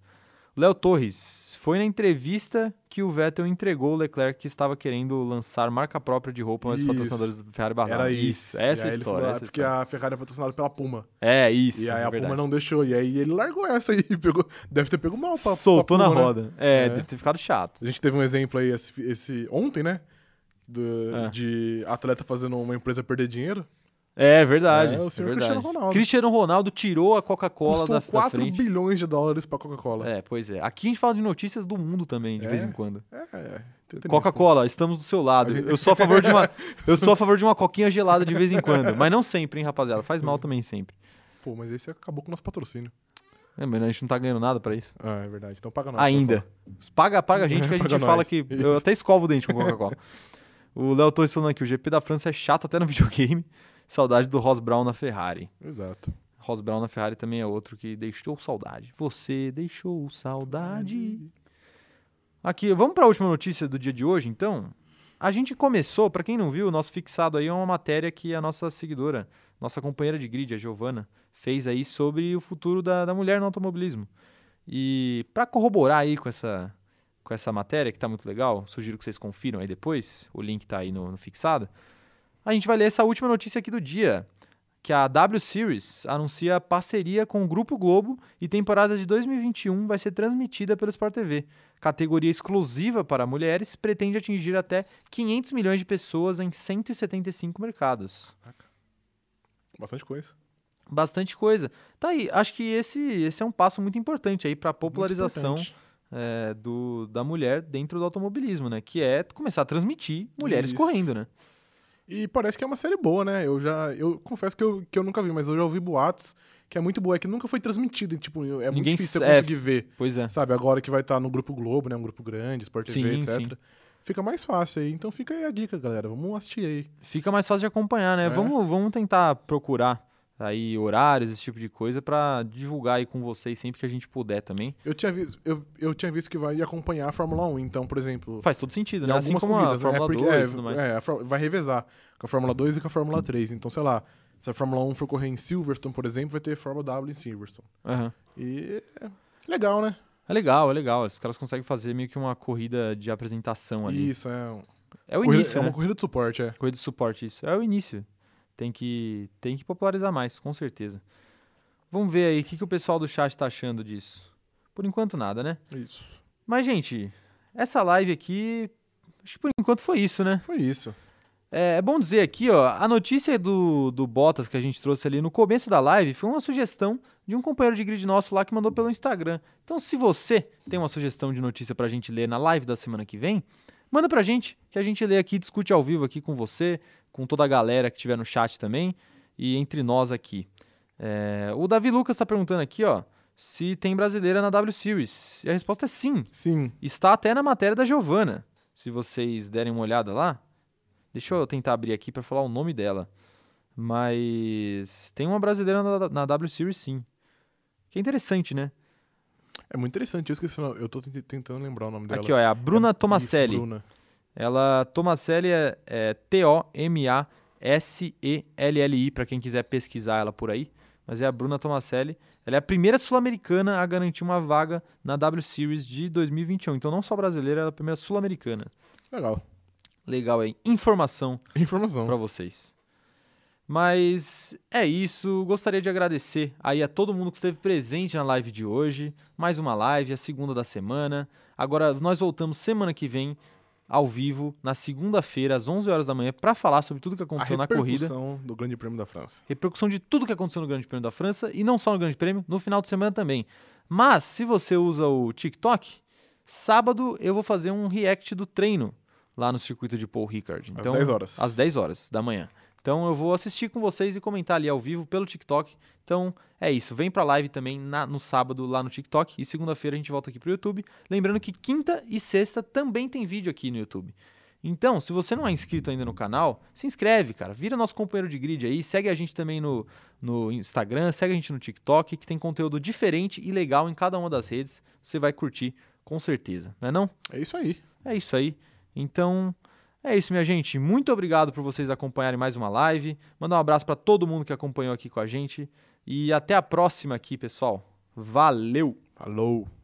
Léo Torres, foi na entrevista que o Vettel entregou o Leclerc que estava querendo lançar marca própria de roupa aos Isso. patrocinadores do Ferrari Barral. Era isso. Essa E é a história. falou, ah, essa é a porque história. a Ferrari é patrocinada pela Puma. É isso. E aí é a verdade. Puma não deixou. E aí ele largou essa aí. Pegou, deve ter pego mal pra, Soltou pra na Puma, né? roda. É, É. deve ter ficado chato. A gente teve um exemplo aí esse, esse- ontem, né? Do- É. De atleta fazendo uma empresa perder dinheiro. É verdade. É, o é senhor verdade. Cristiano Ronaldo. Cristiano Ronaldo tirou a Coca-Cola da, da 4 frente. bilhões de dólares pra Coca-Cola. É, pois é. Aqui a gente fala de notícias do mundo também, de É. vez em quando. É, é. entretenimento. Coca-Cola, estamos do seu lado. Eu sou a favor de uma, eu sou a favor de uma coquinha gelada de vez em quando, mas não sempre, hein, rapaziada. Faz mal também sempre. Pô, mas esse acabou com o nosso patrocínio. É, mas a gente não tá ganhando nada pra isso. Ah, é verdade. Então paga nós. Ainda. Paga, paga a gente que a gente fala nós. que eu até escovo o dente com Coca-Cola. o Léo Torres falando aqui, o GP da França é chato até no videogame. Saudade do Ross Brown na Ferrari. Exato. Ross Brown na Ferrari também é outro que deixou saudade. Você deixou saudade. Aqui, vamos para a última notícia do dia de hoje, então. A gente começou, para quem não viu, o nosso fixado aí é uma matéria que a nossa seguidora, nossa companheira de grid, a Giovana, fez aí sobre o futuro da, da mulher no automobilismo. E para corroborar aí com essa, com essa matéria, que tá muito legal, sugiro que vocês confiram aí depois, o link tá aí no, no fixado, a gente vai ler essa última notícia aqui do dia, que a W Series anuncia parceria com o Grupo Globo e temporada de 2021 vai ser transmitida pelo Sport TV. Categoria exclusiva para mulheres, pretende atingir até 500 milhões de pessoas em 175 mercados. Bastante coisa. Bastante coisa. Tá aí, acho que esse, esse é um passo muito importante aí para a popularização é, do, da mulher dentro do automobilismo, né? Que é começar a transmitir mulheres Isso. correndo, né? E parece que é uma série boa, né? Eu já. Eu confesso que eu, que eu nunca vi, mas eu já ouvi boatos que é muito boa, é que nunca foi transmitido. Tipo, é muito Ninguém difícil s- você é, conseguir ver. Pois é. Sabe, agora que vai estar no Grupo Globo, né? Um grupo grande, Sport TV, Sim, etc. Fica mais fácil aí. Então fica aí a dica, galera. Vamos assistir aí. Fica mais fácil de acompanhar, né? É. Vamos, vamos tentar procurar aí horários, esse tipo de coisa, para divulgar aí com vocês sempre que a gente puder também. Eu tinha visto, eu, eu tinha visto que vai acompanhar a Fórmula 1, então, por exemplo. Faz todo sentido, né? Assim como corridas, a né? Fórmula né? é 2 é, É, vai revezar com a Fórmula 2 e com a Fórmula 3. Então, sei lá, se a Fórmula 1 for correr em Silverstone, por exemplo, vai ter Fórmula W em Silverstone. Uhum. E é legal, né? É legal, é legal. Os caras conseguem fazer meio que uma corrida de apresentação ali. Isso, é. É o corrida, início. É né? uma corrida de suporte, é. Corrida de suporte, isso. É o início. Tem que, tem que popularizar mais, com certeza. Vamos ver aí o que, que o pessoal do chat está achando disso. Por enquanto, nada, né? Isso. Mas, gente, essa live aqui. Acho que por enquanto foi isso, né? Foi isso. É, é, bom dizer aqui, ó, a notícia do, do Bottas que a gente trouxe ali no começo da live foi uma sugestão de um companheiro de grid nosso lá que mandou pelo Instagram. Então, se você tem uma sugestão de notícia pra gente ler na live da semana que vem, manda pra gente, que a gente lê aqui, discute ao vivo aqui com você, com toda a galera que estiver no chat também e entre nós aqui. É, o Davi Lucas está perguntando aqui, ó, se tem brasileira na W Series. E a resposta é sim. Sim. Está até na matéria da Giovana. Se vocês derem uma olhada lá. Deixa eu tentar abrir aqui para falar o nome dela. Mas tem uma brasileira na, na W Series sim. Que é interessante, né? É muito interessante, eu esqueci Eu tô tentando lembrar o nome dela. Aqui, ó, é a Bruna é, Tomaselli. Isso, Bruna. Ela, Tomaselli é, é T-O-M-A-S-E-L-L-I, para quem quiser pesquisar ela por aí. Mas é a Bruna Tomaselli. Ela é a primeira sul-americana a garantir uma vaga na W Series de 2021. Então, não só brasileira, ela é a primeira sul-americana. Legal. Legal aí. Informação. Informação. Para vocês. Mas é isso. Gostaria de agradecer aí a todo mundo que esteve presente na live de hoje. Mais uma live, a segunda da semana. Agora nós voltamos semana que vem ao vivo na segunda-feira às 11 horas da manhã para falar sobre tudo que aconteceu na corrida. Repercussão do Grande Prêmio da França. Repercussão de tudo que aconteceu no Grande Prêmio da França e não só no Grande Prêmio, no final de semana também. Mas se você usa o TikTok, sábado eu vou fazer um react do treino lá no circuito de Paul Ricard. Então, às 10 horas. Às 10 horas da manhã. Então eu vou assistir com vocês e comentar ali ao vivo pelo TikTok. Então é isso. Vem pra live também na, no sábado lá no TikTok. E segunda-feira a gente volta aqui pro YouTube. Lembrando que quinta e sexta também tem vídeo aqui no YouTube. Então, se você não é inscrito ainda no canal, se inscreve, cara. Vira nosso companheiro de grid aí. Segue a gente também no, no Instagram, segue a gente no TikTok, que tem conteúdo diferente e legal em cada uma das redes. Você vai curtir com certeza, não é não? É isso aí. É isso aí. Então, é isso, minha gente. Muito obrigado por vocês acompanharem mais uma live. Mandar um abraço para todo mundo que acompanhou aqui com a gente. E até a próxima aqui, pessoal. Valeu! Falou!